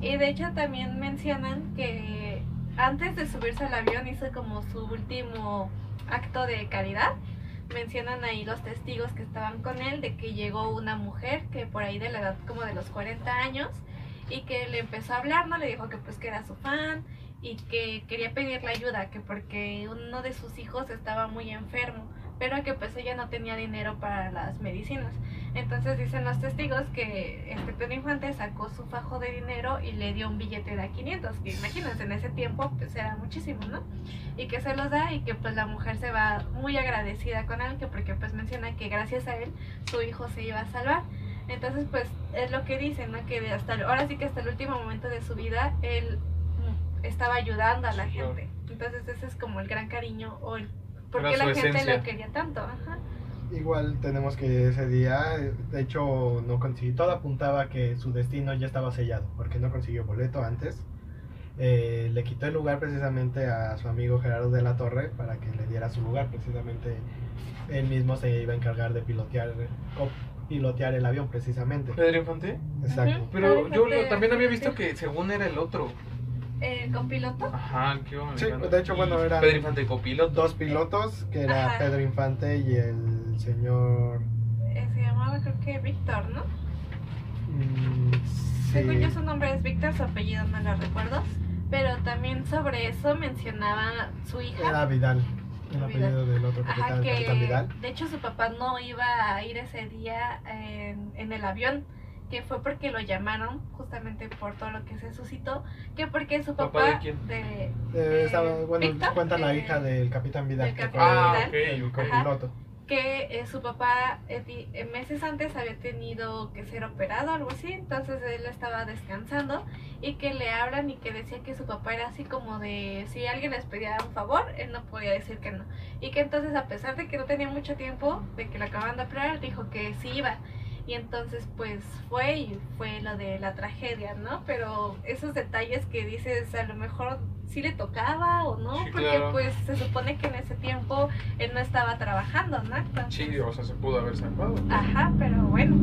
Y de hecho también mencionan que antes de subirse al avión hizo como su último acto de caridad. Mencionan ahí los testigos que estaban con él de que llegó una mujer que por ahí de la edad como de los 40 años y que le empezó a hablar, ¿no? Le dijo que pues que era su fan y que quería pedirle ayuda, que porque uno de sus hijos estaba muy enfermo, pero que pues ella no tenía dinero para las medicinas. Entonces dicen los testigos que este Pedro Infante sacó su fajo de dinero y le dio un billete de a 500, que imagínense, en ese tiempo pues era muchísimo, ¿no? Y que se los da y que pues la mujer se va muy agradecida con él, que porque pues menciona que gracias a él su hijo se iba a salvar. Entonces pues es lo que dicen, ¿no? Que hasta ahora sí que hasta el último momento de su vida él estaba ayudando a la gente. Entonces ese es como el gran cariño o el por Era qué su la gente esencia. lo quería tanto. Ajá. Igual tenemos que ese día, de hecho, no consiguió. Todo apuntaba a que su destino ya estaba sellado, porque no consiguió boleto antes. Eh, le quitó el lugar precisamente a su amigo Gerardo de la Torre para que le diera su lugar. Precisamente él mismo se iba a encargar de pilotear, o pilotear el avión, precisamente. Pedro Infante. Exacto. Ujú. Pero Pedro yo lo- también había visto que según era el otro. El copiloto. Ajá, qué bueno. Sí, de hecho, bueno, eran- Pedro Infante copiloto. Dos pilotos, que era Ajá. Pedro Infante y el señor... eh, se llamaba creo que Víctor, ¿no? mm, Según sí. yo su nombre es Víctor, su apellido no lo recuerdo. Pero también sobre eso mencionaba su hija. Era Vidal, el Vidal. apellido del otro Ajá, capitán, capitán que Vidal. de hecho su papá no iba a ir ese día en, en el avión, que fue porque lo llamaron justamente por todo lo que se suscitó, que porque su papá, ¿Papá de quién? de- Eh, eh, bueno, cuenta la eh, hija del capitán Vidal, del que fue Ah, Vidal. ok. el copiloto. que eh, su papá eh, eh, meses antes había tenido que ser operado, algo así, entonces él estaba descansando y que le hablan y que decía que su papá era así como de si alguien les pedía un favor, él no podía decir que no. Y que entonces a pesar de que no tenía mucho tiempo, de que lo acaban de operar, dijo que sí iba. Y entonces pues fue y fue lo de la tragedia, ¿no? Pero esos detalles que dices a lo mejor sí le tocaba o no, Sí, porque claro. pues se supone que en ese tiempo él no estaba trabajando, ¿no? Entonces, Sí, o sea, se pudo haber salvado. Ajá, pero bueno,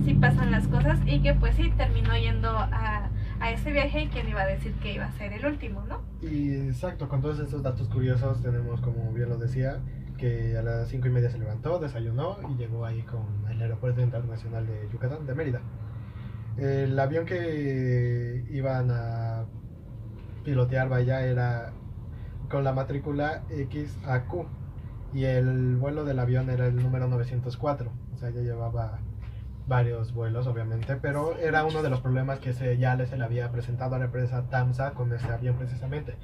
así pasan las cosas y que pues sí, terminó yendo a, a ese viaje y quien iba a decir que iba a ser el último, ¿no? Y exacto, con todos estos datos curiosos tenemos, como bien lo decía, que a las cinco y media se levantó, desayunó y llegó ahí con el aeropuerto internacional de Yucatán, de Mérida. El avión que iban a pilotear, vaya, era con la matrícula XAQ y el vuelo del avión era el número 904, o sea, ya llevaba varios vuelos, obviamente, pero era uno de los problemas que se, ya se le había presentado a la empresa TAMSA con ese avión precisamente,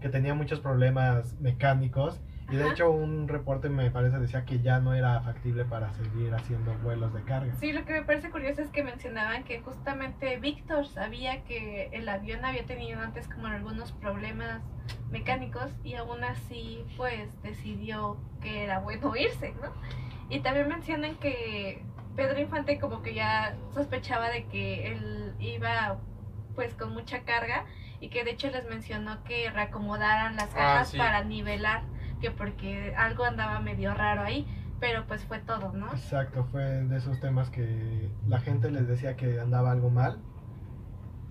que tenía muchos problemas mecánicos y de Ajá. hecho un reporte me parece decía que ya no era factible para seguir haciendo vuelos de carga. Sí, lo que me parece curioso es que mencionaban que justamente Víctor sabía que el avión había tenido antes como algunos problemas mecánicos y aún así pues decidió que era bueno irse, ¿no? Y también mencionan que Pedro Infante como que ya sospechaba de que él iba pues con mucha carga y que de hecho les mencionó que reacomodaran las Ah, cajas sí. para nivelar, que porque algo andaba medio raro ahí, pero pues fue todo, ¿no? Exacto, fue de esos temas que la gente les decía que andaba algo mal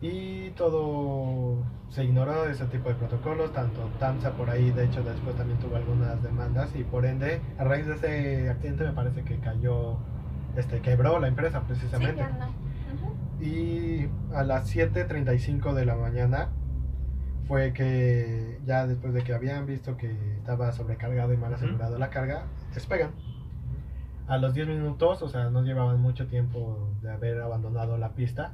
y todo se ignoró ese tipo de protocolos, tanto TAMSA por ahí, de hecho después también tuvo algunas demandas y por ende a raíz de ese accidente me parece que cayó, este quebró la empresa Sí, precisamente. ya no. Ujú. Y a las 7.35 de la mañana fue que ya después de que habían visto que estaba sobrecargado y mal asegurado la carga, despegan. A los 10 minutos, o sea, no llevaban mucho tiempo de haber abandonado la pista,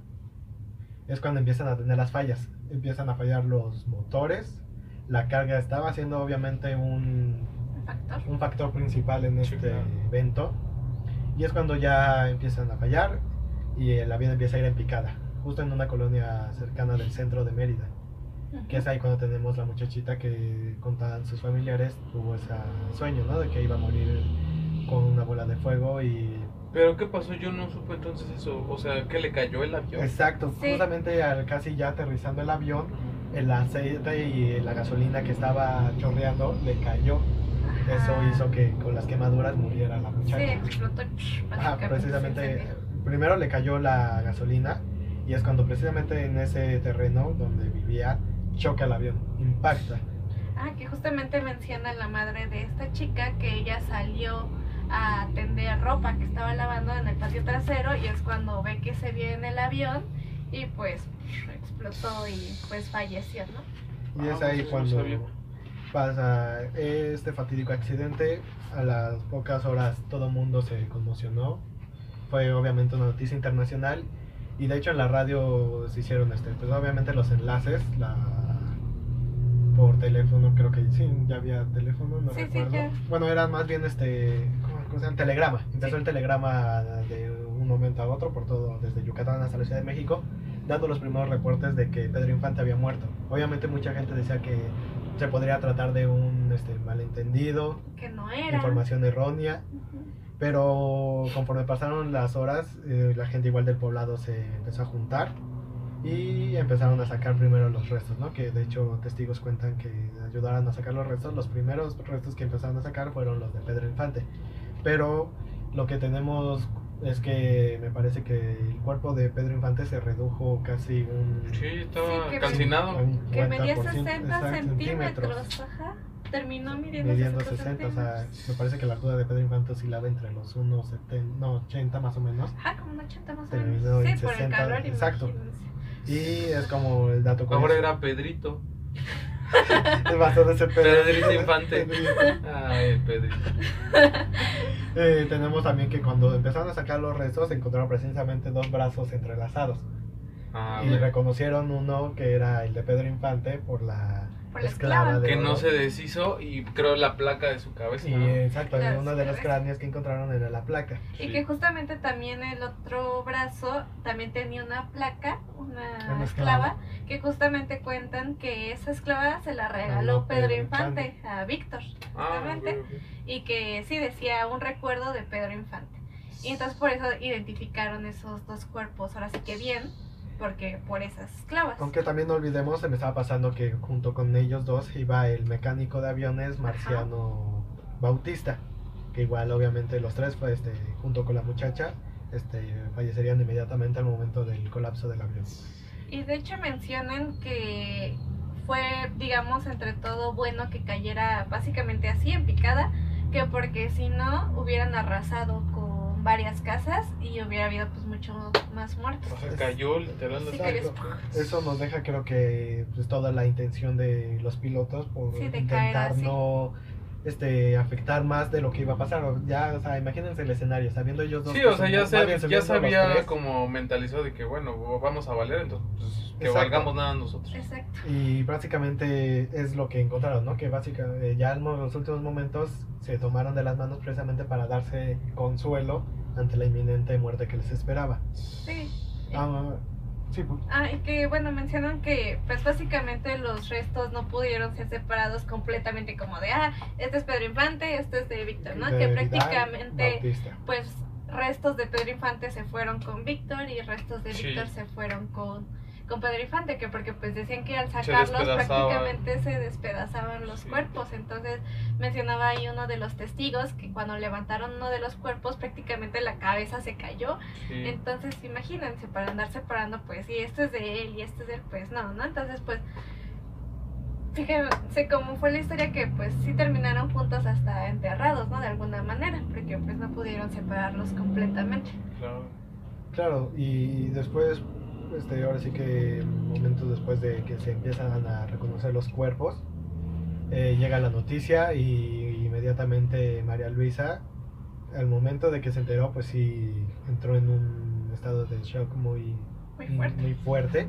es cuando empiezan a tener las fallas. Empiezan a fallar los motores, la carga estaba siendo obviamente un Un factor. un factor principal en Sí, este claro. evento. Y es cuando ya empiezan a fallar y el avión empieza a ir en picada, justo en una colonia cercana del centro de Mérida, que es ahí cuando tenemos la muchachita que contaban sus familiares, tuvo ese sueño, ¿no? De que iba a morir con una bola de fuego y... Pero ¿qué pasó? Yo no supe entonces eso. O sea, que le cayó el avión. Exacto, Sí. justamente al casi ya aterrizando el avión, el aceite y la gasolina que estaba chorreando le cayó. Eso Ajá. hizo que con las quemaduras muriera la Sí, muchacha. explotó. Ajá, básicamente, se precisamente, primero le cayó la gasolina y es cuando precisamente en ese terreno donde vivía choca el avión, impacta. Ah, que justamente menciona la madre de esta chica que ella salió a tender ropa que estaba lavando en el patio trasero y es cuando ve que se viene el avión y pues explotó y pues falleció, ¿no? Y es Ah, ahí cuando pasa este fatídico accidente. A las pocas horas todo el mundo se conmocionó. Fue obviamente una noticia internacional. Y de hecho en la radio se hicieron este, pues obviamente los enlaces, la por teléfono, creo que sí, ya había teléfono, no Sí, recuerdo. Bueno, era más bien este, ¿cómo, se llama? Telegrama. Empezó el telegrama de un momento a otro por todo, desde Yucatán hasta la Ciudad de México, dando los primeros reportes de que Pedro Infante había muerto. Obviamente mucha gente decía que se podría tratar de un este, malentendido, Que no era. información errónea, pero conforme pasaron las horas, eh, la gente igual del poblado se empezó a juntar y empezaron a sacar primero los restos, ¿no? Que de hecho testigos cuentan que ayudaron a sacar los restos. Los primeros restos que empezaron a sacar fueron los de Pedro Infante. Pero lo que tenemos es que me parece que el cuerpo de Pedro Infante se redujo casi un... Sí, estaba Sí, calcinado. un Que medía 50%, 60 exacto, centímetros. Ajá. Terminó midiendo, midiendo 60, 60, o sea, centímetros. me parece que la altura de Pedro Infante oscilaba entre los 1,70, no, 80 más o menos. Ajá, como un 80 más o Terminó menos. en Sí, por el 60, calor, exacto. imagínense. Y es como el dato Ahora curioso. era Pedrito. Es bastante ese Pedro. Pedrito Infante. Pedrito. Ay, Pedrito. Eh, tenemos también que cuando empezaron a sacar los restos encontraron precisamente dos brazos entrelazados. Ah, y bueno. reconocieron uno que era el de Pedro Infante por la, Por la esclava esclava. Que no se deshizo y creo la placa de su cabeza. Y ¿no? exacto, sí, de los ¿ves? cráneos que encontraron era la placa. Y Sí. que justamente también el otro brazo también tenía una placa, una, Una esclava. esclava, que justamente cuentan que esa esclava se la regaló Pedro Pedro Infante a Víctor, Ah, justamente, y que sí decía un recuerdo de Pedro Infante. Y entonces por eso identificaron esos dos cuerpos, ahora sí que bien, porque por esas esclavas. Aunque también no olvidemos, se me estaba pasando que junto con ellos dos iba el mecánico de aviones Marciano Bautista, que igual obviamente los tres fue este junto con la muchacha este fallecerían inmediatamente al momento del colapso del avión. Y de hecho mencionan que fue, digamos, entre todo bueno que cayera básicamente así en picada, que porque si no hubieran arrasado con varias casas y hubiera habido pues mucho más muertos. O sea, cayó literal. Sí, así. cayó. Exacto. Eso nos deja creo que pues, toda la intención de los pilotos por Sí, caer intentar así. Este afectar más de lo que iba a pasar. O Ya, o sea, imagínense el escenario, sabiendo ellos dos. Sí, o sea, ya, se, bien ya sabía como mentalizado de que, bueno, vamos a valer, entonces pues, que Exacto. valgamos nada nosotros. Exacto. Y prácticamente es lo que encontraron, ¿no? Que básicamente ya en los últimos momentos se tomaron de las manos precisamente para darse consuelo ante la inminente muerte que les esperaba. Sí. Ah, sí, pues, Ah, y que bueno, mencionan que pues básicamente los restos no pudieron ser separados completamente como de, ah, este es Pedro Infante, este es de Víctor, ¿no? de que prácticamente Bautista. pues restos de Pedro Infante se fueron con Víctor y restos de Sí. Víctor se fueron con, con Pedro Infante, que porque pues decían que al sacarlos despedazaban. prácticamente se despedazaban los Sí. cuerpos. Entonces mencionaba ahí uno de los testigos que cuando levantaron uno de los cuerpos prácticamente la cabeza se cayó. Sí. Entonces imagínense, para andar separando pues y este es de él y este es de él, pues no, ¿no? Entonces pues fíjense cómo fue la historia que pues sí terminaron juntos hasta enterrados, ¿no? De alguna manera, porque pues no pudieron separarlos completamente. Claro. Claro, y después, este, ahora sí que momentos después de que se empiezan a reconocer los cuerpos, eh, llega la noticia y inmediatamente María Luisa, al momento de que se enteró, pues sí entró en un estado de shock muy, Muy fuerte. muy fuerte.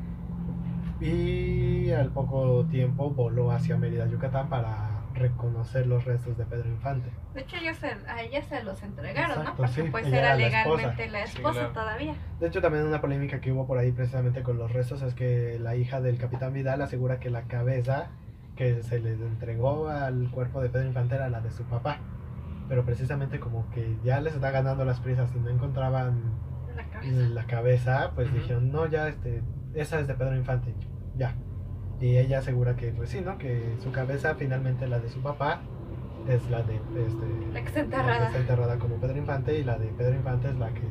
Y al poco tiempo voló hacia Mérida, Yucatán, para reconocer los restos de Pedro Infante. De hecho, ellos se, a ella se los entregaron, ¿no? Exacto, Porque sí, pues era era la esposa. legalmente la Sí, esposa claro. todavía. De hecho, también una polémica que hubo por ahí precisamente con los restos es que la hija del capitán Vidal asegura que la cabeza que se le entregó al cuerpo de Pedro Infante era la de su papá. Pero precisamente como que ya les está ganando las prisas y no encontraban La cabeza. la cabeza, pues Ujú. dijeron, no, ya, este, esa es de Pedro Infante, ya. Y ella asegura que, pues sí, ¿no? Que su cabeza, finalmente la de su papá, es la de, este, La que está la que enterrada. está enterrada como Pedro Infante y la de Pedro Infante es la que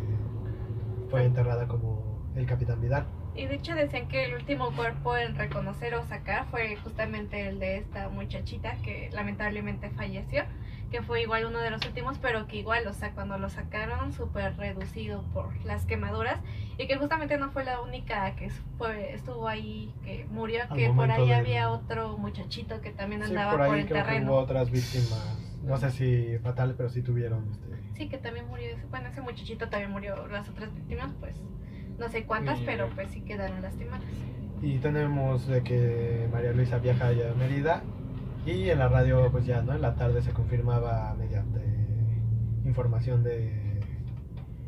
fue enterrada como el Capitán Vidal. Y de hecho decían que el último cuerpo en reconocer o sacar fue justamente el de esta muchachita que lamentablemente falleció. Que fue igual uno de los últimos, pero que igual, o sea, cuando lo sacaron súper reducido por las quemaduras y que justamente no fue la única que fue, estuvo ahí, que murió, Al que por ahí del- había otro muchachito que también Sí, andaba por por, ahí el creo que terreno. hubo otras víctimas, no sé si fatales, pero sí tuvieron este, Sí, que también murió bueno, ese muchachito también murió, las otras víctimas, pues no sé cuántas, Y- pero pues sí quedaron lastimadas. Y tenemos de que María Luisa viaja allá a Mérida y en la radio pues ya, ¿no? En la tarde se confirmaba mediante información de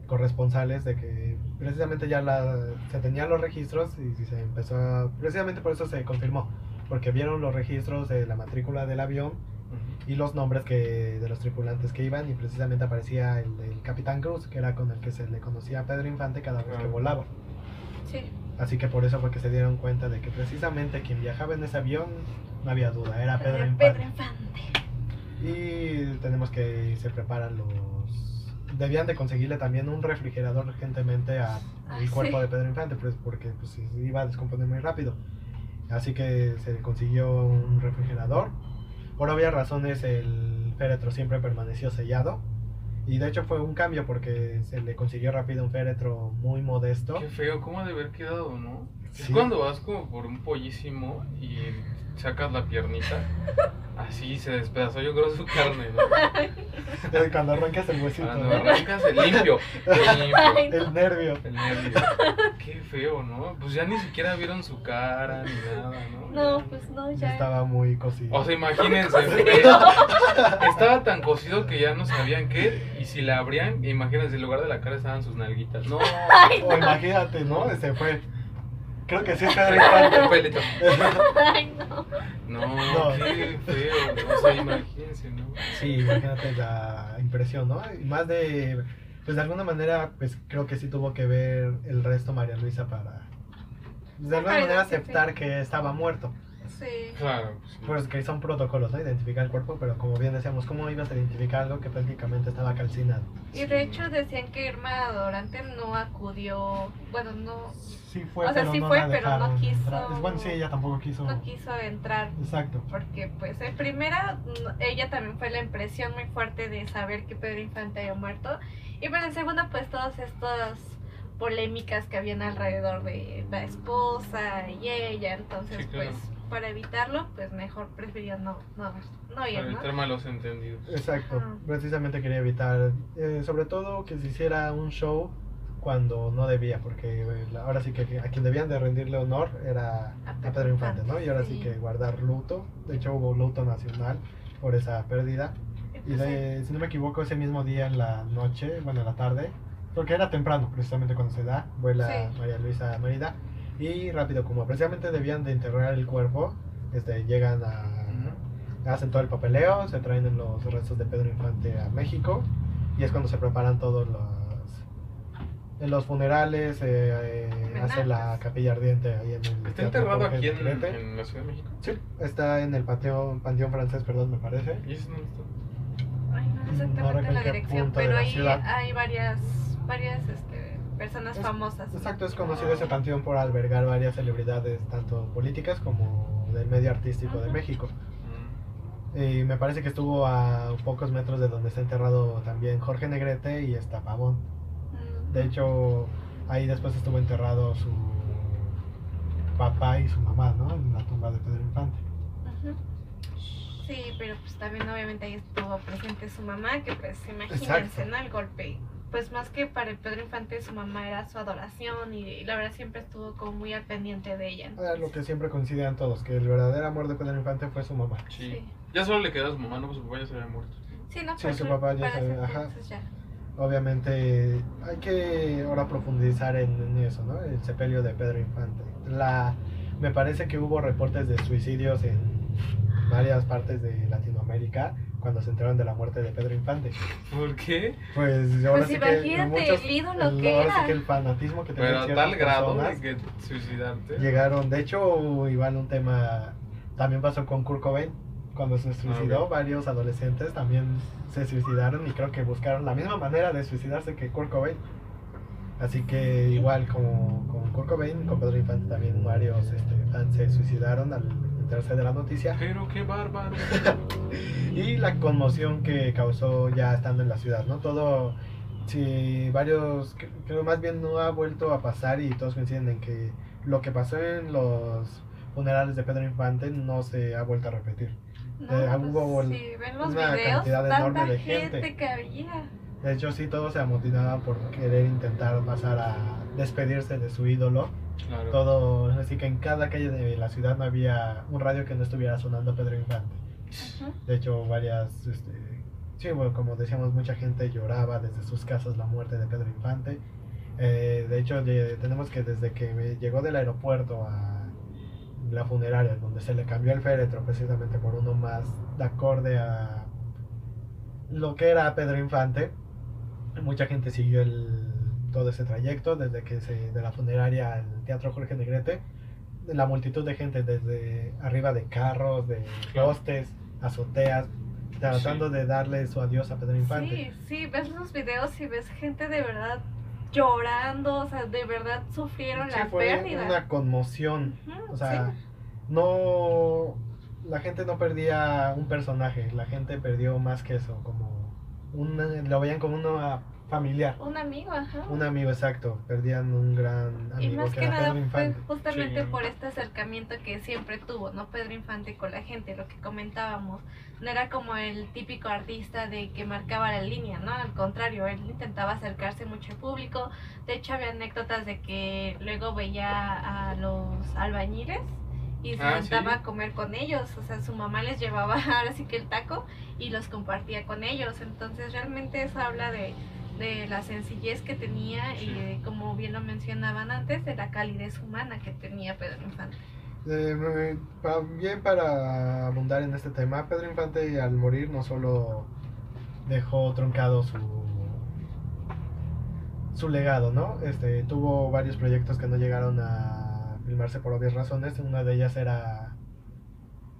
corresponsales de que precisamente ya la, se tenían los registros y se empezó a, precisamente por eso se confirmó, porque vieron los registros de la matrícula del avión y los nombres que de los tripulantes que iban y precisamente aparecía el del Capitán Cruz, que era con el que se le conocía a Pedro Infante cada vez que volaba. Sí, Así que por eso fue que se dieron cuenta de que precisamente quien viajaba en ese avión, no había duda, era Pedro Pedro, Infante. Infante. Y tenemos que se preparan los... Debían de conseguirle también un refrigerador urgentemente al Ah, cuerpo sí. de Pedro Infante, pues porque pues, se iba a descomponer muy rápido. Así que se consiguió un refrigerador. Por obvias razones el féretro siempre permaneció sellado. Y de hecho fue un cambio porque se le consiguió rápido un féretro muy modesto. Qué feo, ¿cómo de haber quedado, no? Es cuando vas como por un pollísimo y sacas la piernita, así se despedazó yo creo su carne, ¿no? Cuando arrancas el huesito. Cuando ¿no? arrancas el limpio, el limpio, Ay, El nervio. el nervio. Qué feo, ¿no? Pues ya ni siquiera vieron su cara ni nada, ¿no? No, Ya- pues no, Ya estaba muy cocido. O sea, imagínense, estaba tan cocido que ya no sabían qué, y si la abrían, imagínense, en lugar de la cara estaban sus nalguitas. No, Ay, O no. imagínate, ¿no? Se fue. Creo que sí es Pedro Infante. un pelito. Ay, no. No, No. qué feo. O sea, imagínense, ¿no? Sí, imagínate la impresión, ¿no? Y más de. Pues de alguna manera, pues creo que sí tuvo que ver el resto María Luisa para. pues, de alguna manera aceptar que estaba muerto. Sí. Claro, pues sí. Pues que son protocolos, ¿no? Identificar el cuerpo, pero como bien decíamos, ¿cómo ibas a identificar algo que prácticamente estaba calcinado? Y de hecho decían que Irma Dorante no acudió, bueno, no, Sí fue, O sea, pero sí no fue, la pero no dejaron quiso- entrar. Bueno, sí, ella tampoco quiso. no quiso entrar Exacto. porque pues en primera ella también fue la impresión muy fuerte de saber que Pedro Infante había muerto y bueno en segunda pues todas estas polémicas que habían alrededor de la esposa y ella entonces Sí, claro. pues para evitarlo pues mejor prefirió no no no ir Para ¿no? evitar malos entendidos. Exacto, Ajá. precisamente quería evitar, eh, sobre todo que se hiciera un show cuando no debía, porque eh, la- ahora sí que a quien debían de rendirle honor era A a Pedro Infante, ¿no? Y ahora sí sí. que guardar luto, de hecho hubo luto nacional por esa pérdida, Y, y pues, de- si no me equivoco ese mismo día en la noche, bueno en la tarde, porque era temprano precisamente cuando se da, vuela Sí. María Luisa a Mérida, y rápido como precisamente debían de enterrar el cuerpo, este, llegan a hacen todo el papeleo, se traen los restos de Pedro Infante a México y es cuando se preparan todos los en los funerales, eh, eh, hace la capilla ardiente ahí en el ¿Está enterrado aquí en, en la Ciudad de México? Sí, está en el panteón, panteón francés, perdón, me parece. ¿Y ese no está? Ay, no sé No exactamente recuerdo la qué dirección, punto de pero la ahí ciudad. hay varias, varias este, personas Es- famosas. Exacto, es conocido ese panteón por albergar varias celebridades, tanto políticas como del medio artístico de. México. Y me parece que estuvo a pocos metros de donde está enterrado también Jorge Negrete y está Pavón. De hecho, ahí después estuvo enterrado su papá y su mamá, ¿no? En la tumba de Pedro Infante. Sí, pero pues también obviamente ahí estuvo presente su mamá, que pues imagínense, Exacto. ¿no? El golpe. Pues más que para el Pedro Infante, su mamá era su adoración y, y la verdad siempre estuvo como muy al pendiente de ella. Era lo que siempre coinciden todos, que el verdadero amor de Pedro Infante fue su mamá. Sí. Sí. Ya solo le quedó a su mamá, no, pues su papá ya se había muerto. Sí, no, Sí, su papá ya se- ese ajá. ya. Obviamente hay que ahora profundizar en, en eso, ¿no? El sepelio de Pedro Infante. La, me parece que hubo reportes de suicidios en varias partes de Latinoamérica cuando se enteraron de la muerte de Pedro Infante. ¿Por qué? Pues ahora Pues sí que imagínate muchos- el ídolo que ahora sí era. que el fanatismo que tenían Pero tal grado de que suicidarte. llegaron. De hecho, igual un tema también pasó con Kurt Cobain. Cuando se suicidó, ok. varios adolescentes también se suicidaron y creo que buscaron la misma manera de suicidarse que Kurt Cobain. Así que igual como con Kurt Cobain, con Pedro Infante también varios este, fans se suicidaron al enterarse de la noticia Pero qué bárbaro. y la conmoción que causó ya estando en la ciudad, ¿no? Todo, si varios, cre- creo más bien no ha vuelto a pasar y todos coinciden en que lo que pasó en los funerales de Pedro Infante no se ha vuelto a repetir. No, Eh, pues, hubo si ven los una videos, cantidad tanta enorme de gente. gente. que había. De hecho, sí, todos se amotinaban por querer intentar pasar a despedirse de su ídolo. Claro. Todo, así que en cada calle de la ciudad no había un radio que no estuviera sonando Pedro Infante. De hecho, varias, este, sí, bueno, como decíamos, mucha gente lloraba desde sus casas la muerte de Pedro Infante. Eh, de hecho, de- tenemos que desde que me llegó del aeropuerto a la funeraria, donde se le cambió el féretro precisamente por uno más de acorde a lo que era Pedro Infante, mucha gente siguió el, todo ese trayecto, desde que se, de la funeraria al Teatro Jorge Negrete, la multitud de gente desde arriba de carros, de postes, azoteas, tratando Sí. de darle su adiós a Pedro Infante. Sí, sí, ves los videos y ves gente de verdad llorando, o sea, de verdad sufrieron Sí, la fue pérdida. una conmoción. O sea, sí. no. La gente no perdía un personaje, la gente perdió más que eso, como. Una, lo veían como una familiar. un amigo, ajá. Un amigo exacto, perdían un gran Y amigo más que que era nada Pedro fue justamente Sí. por este acercamiento que siempre tuvo, ¿no? Pedro Infante con la gente, lo que comentábamos. No era como el típico artista de que marcaba la línea, ¿no? Al contrario, él intentaba acercarse mucho al público. De hecho, había anécdotas de que luego veía a los albañiles y se Ah, sentaba sí. a comer con ellos. O sea, su mamá les llevaba ahora sí que el taco y los compartía con ellos. Entonces, realmente eso habla de, de la sencillez que tenía y de, como bien lo mencionaban antes, de la calidez humana que tenía Pedro Infante. Eh, me- También para abundar en este tema, Pedro Infante al morir no solo dejó truncado su su legado, ¿no? Este tuvo varios proyectos que no llegaron a filmarse por obvias razones. Una de ellas era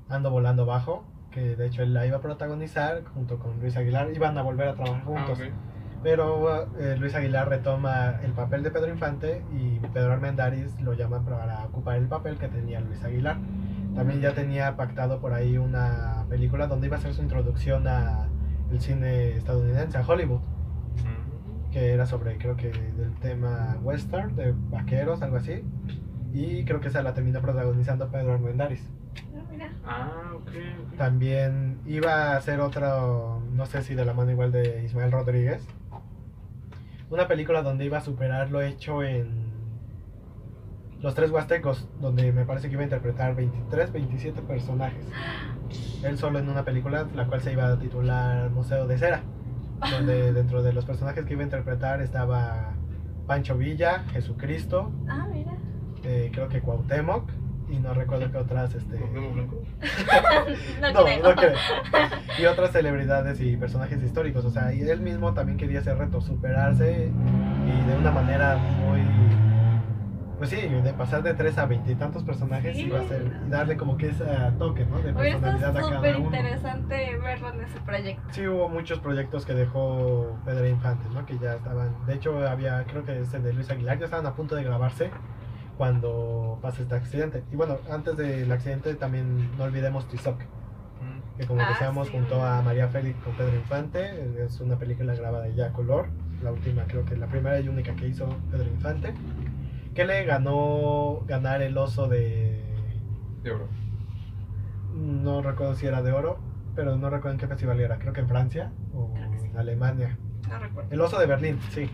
Ando volando bajo, que de hecho él la iba a protagonizar junto con Luis Aguilar. Iban a volver a trabajar Ah, juntos. Pero eh, Luis Aguilar retoma el papel de Pedro Infante y Pedro Armendáriz lo llama para ocupar el papel que tenía Luis Aguilar. También ya tenía pactado por ahí una película donde iba a ser su introducción a el cine estadounidense, a Hollywood, que era sobre, creo que del tema western, de vaqueros, algo así. Y creo que esa la terminó protagonizando Pedro Armendáriz. Ah, mira. Ah, ok. ok. También iba a hacer otro, no sé si de la mano igual de Ismael Rodríguez. Una película donde iba a superar lo hecho en Los Tres Huastecos, donde me parece que iba a interpretar 23, 27 personajes. Él solo en una película, la cual se iba a titular Museo de Cera, donde dentro de los personajes que iba a interpretar estaba Pancho Villa, Jesucristo, Ah, mira. eh, creo que Cuauhtémoc, y no recuerdo qué otras, este... No, No, creo. no creo. Y otras celebridades y personajes históricos. O sea, y él mismo también quería ese reto, superarse y de una manera muy. Pues sí, de pasar de tres a veintitantos personajes Sí. y, va a ser, y darle como que ese toque, ¿no? De personalidad a cada uno. interesante verlo en ese proyecto. Sí, hubo muchos proyectos que dejó Pedro Infante, ¿no? Que ya estaban. De hecho, había, creo que ese de Luis Aguilar, ya estaban a punto de grabarse cuando pasa este accidente. Y bueno, antes del accidente también no olvidemos Tizoc. Que como Ah, decíamos sí. junto a María Félix con Pedro Infante, es una película grabada ya a color, la última creo que la primera y única que hizo Pedro Infante, que le ganó ganar el oso de, De oro. no recuerdo si era de oro, pero no recuerdo en qué festival era, creo que en Francia o en Alemania. No recuerdo. El oso de Berlín, sí.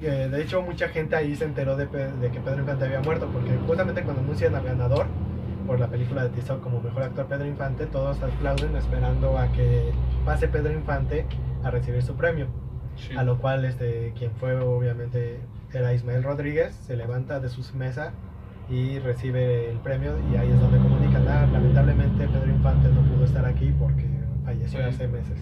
Que, de hecho, mucha gente ahí se enteró de, que Pedro Infante había muerto, porque justamente cuando anuncian al ganador por la película de Tizoc como mejor actor Pedro Infante, todos aplauden esperando a que pase Pedro Infante a recibir su premio. Sí. A lo cual este, quien fue obviamente era Ismael Rodríguez, se levanta de su mesa y recibe el premio y ahí es donde comunican, "Ah, lamentablemente Pedro Infante no pudo estar aquí porque falleció Sí. hace meses.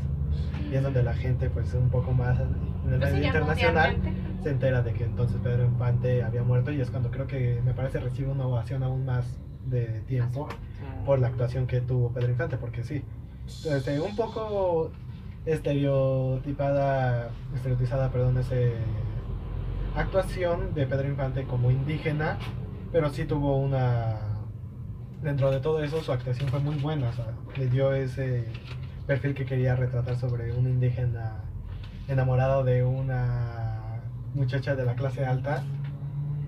Y es donde la gente pues un poco más en el Pues medio internacional mundialmente. se entera de que entonces Pedro Infante había muerto y es cuando creo que me parece recibe una ovación aún más de tiempo por la actuación que tuvo Pedro Infante, porque sí, este, un poco estereotipada, estereotizada, perdón, ese actuación de Pedro Infante como indígena, pero sí tuvo una dentro de todo eso su actuación fue muy buena, o sea, le dio ese perfil que quería retratar sobre un indígena enamorado de una muchacha de la clase alta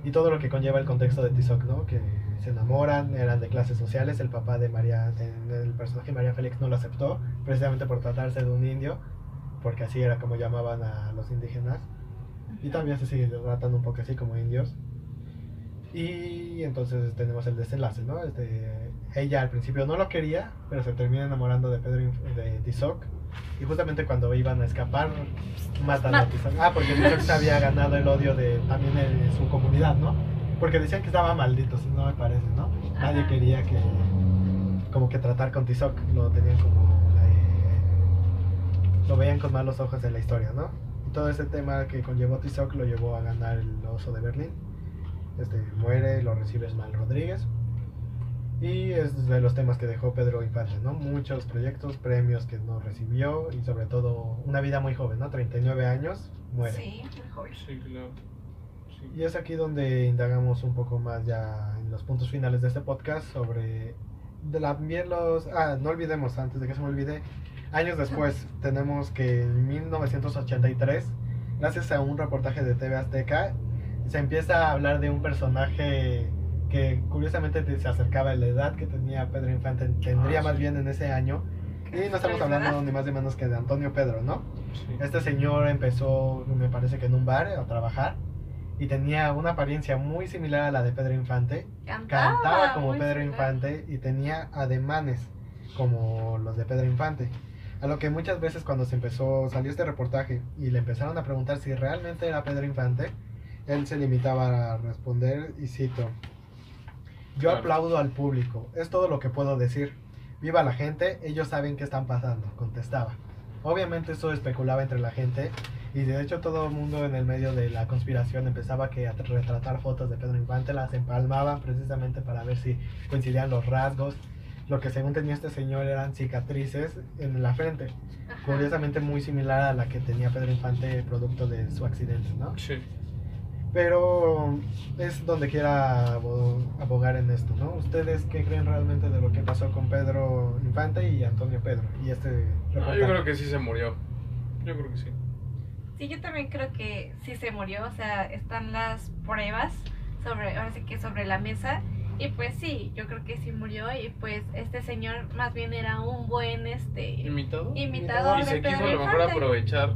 y todo lo que conlleva el contexto de Tizoc, ¿no? Que se enamoran, eran de clases sociales, el papá de María, el personaje María Félix no lo aceptó, precisamente por tratarse de un indio, porque así era como llamaban a los indígenas, y todavía se sigue un poco así como indios. Y entonces tenemos el desenlace, ¿no? Este, ella al principio no lo quería, pero se termina enamorando de Pedro de Tizoc. Y justamente cuando iban a escapar, matan a Tizoc. Ah, porque Tizoc se había ganado el odio de también de su comunidad, ¿no? Porque decían que estaba maldito, si no me parece, ¿no? Nadie Ajá. quería que, como que tratar con Tizoc, lo tenían como, eh, lo veían con malos ojos en la historia, ¿no? Y todo ese tema que conllevó Tizoc lo llevó a ganar el oso de Berlín. Este, muere, lo recibe Esmael Rodríguez. Y es de los temas que dejó Pedro Infante, ¿no? Muchos proyectos, premios que no recibió y sobre todo una vida muy joven, ¿no? 39 años, muere. Sí, mejor. Sí, claro. Sí. Y es aquí donde indagamos un poco más ya en los puntos finales de este podcast sobre de la, también los... Ah, no olvidemos, antes de que se me olvide, años después tenemos que en 1983, gracias a un reportaje de TV Azteca, se empieza a hablar de un personaje que curiosamente te- se acercaba a la edad que tenía Pedro Infante, tendría Ah, más sí. bien en ese año. Y no estamos ¿Es hablando ni más ni menos que de Antonio Pedro, ¿no? Sí. Este señor empezó, me parece que en un bar a trabajar y tenía una apariencia muy similar a la de Pedro Infante. Cantaba, Cantaba como Pedro similar. Infante y tenía ademanes como los de Pedro Infante. A lo que muchas veces cuando se empezó, salió este reportaje y le empezaron a preguntar si realmente era Pedro Infante, él se limitaba a responder y cito, yo Claro. aplaudo al público, es todo lo que puedo decir. Viva la gente, ellos saben qué están pasando, contestaba. Obviamente eso especulaba entre la gente y de hecho todo el mundo en el medio de la conspiración empezaba que a retratar fotos de Pedro Infante, las empalmaban precisamente para ver si coincidían los rasgos. Lo que según tenía este señor eran cicatrices en la frente, Ajá. curiosamente muy similar a la que tenía Pedro Infante producto de su accidente, ¿no? Sí. Pero es donde quiera abo- abogar en esto, ¿no? ¿Ustedes qué creen realmente de lo que pasó con Pedro Infante y Antonio Pedro? Y este No, yo creo que sí se murió. Yo creo que sí. Sí, yo también creo que sí se murió, o sea, están las pruebas sobre, ahora sí que sobre la mesa, y pues sí, yo creo que sí murió, y pues este señor más bien era un buen, este, ¿Imitado? imitador Y de se quiso a lo mejor Infante. aprovechar,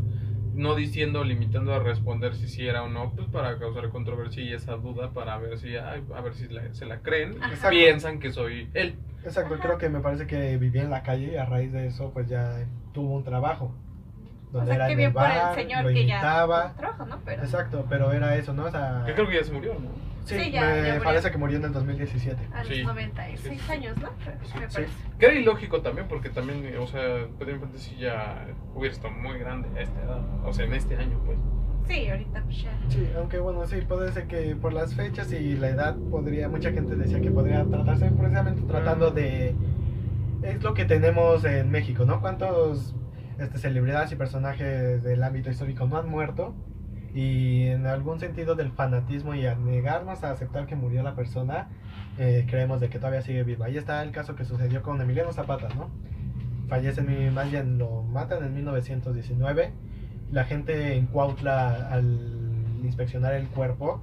no diciendo, limitando a responder si sí era o no, pues para causar controversia y esa duda para ver si, ay, a ver si la- se la creen. Exacto. piensan que soy él. Exacto, Ajá. creo que me parece que vivía en la calle y a raíz de eso pues ya tuvo un trabajo. O Donde sea, era que el por bar, el señor lo que ya trabajo, ¿no? Pero Exacto, pero era eso, ¿no? O sea, Que creo que ya se murió, ¿no? sí, Sí, ya- me ya murió. parece que murió en el 2017. a los Sí. 96 Sí. años, ¿no? Me Sí. parece. Que era ilógico también, porque también, o sea, Pedro Infante sí ya hubiera estado muy grande a esta edad. O sea, en este año, pues. Sí, ahorita pues ya. Sí, aunque bueno, sí, puede ser que por las fechas y la edad podría, mucha gente decía que podría tratarse precisamente tratando de... Es lo que tenemos en México, ¿no? ¿Cuántos este, celebridades y personajes del ámbito histórico no han muerto? Y en algún sentido del fanatismo y a negarnos a aceptar que murió la persona, eh, creemos de que todavía sigue viva. Ahí está el caso que sucedió con Emiliano Zapata, ¿no? Fallece, en bien lo matan en 1919 la gente en Cuautla al inspeccionar el cuerpo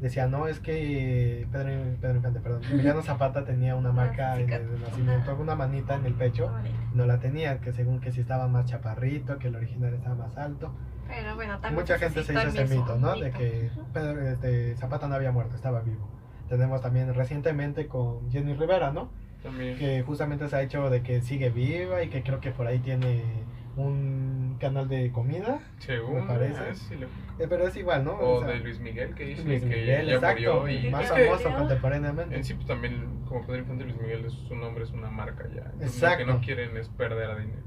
decía no es que Pedro, Pedro Infante, perdón, Emiliano Zapata tenía una marca en el nacimiento, una manita en el pecho, no la tenía, que según que si estaba más chaparrito, que el original estaba más alto. Pero bueno, también Mucha gente se hizo ese mito, ¿no? De que. Pedro, este, Zapata no había muerto, estaba vivo. Tenemos también recientemente con Jenny Rivera, ¿no? También. que justamente se ha hecho de que sigue viva y que creo que por ahí tiene un canal de comida, Según. me parece. ah, sí, lo- Eh, pero es igual, ¿no? O sea, de Luis Miguel, que dice Luis que Miguel, ya exacto, murió. Y más es que famoso contemporáneamente. en sí, pues también, como Pedro Infante, Luis Miguel es su nombre, es una marca ya. Exacto. Lo que no quieren es perder a dinero.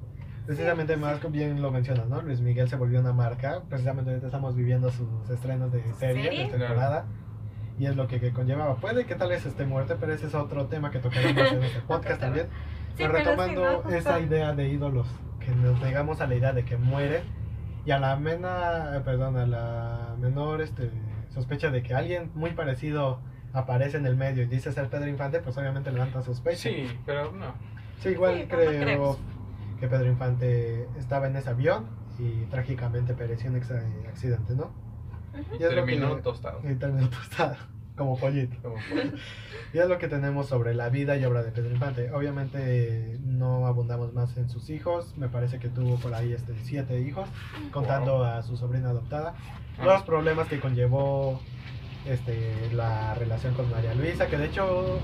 Precisamente Sí, más sí. bien lo mencionas, ¿no? Luis Miguel se volvió una marca, precisamente ahorita estamos viviendo sus estrenos de serie, ¿Serie? de temporada, y es lo que, que conllevaba. Puede que tal vez esté muerte, pero ese es otro tema que tocaremos en este podcast también. Sí, Pero pero sí, retomando ¿no? Justo- esa idea de ídolos, que nos negamos a la idea de que muere, y a la mena, perdón, a la menor este, sospecha de que alguien muy parecido aparece en el medio y dice ser Pedro Infante, pues obviamente levanta sospecha. Sí, pero no. Sí, igual Sí, creo que Pedro Infante estaba en ese avión y trágicamente pereció en ese accidente, ¿no? Ujú. Y es lo Terminó que- tostado. Y terminó tostado, como pollito. Como fue. Y es lo que tenemos sobre la vida y obra de Pedro Infante. Obviamente no abundamos más en sus hijos. Me parece que tuvo por ahí este siete hijos, contando a su sobrina adoptada. Los problemas que conllevó este, la relación con María Luisa, que de hecho,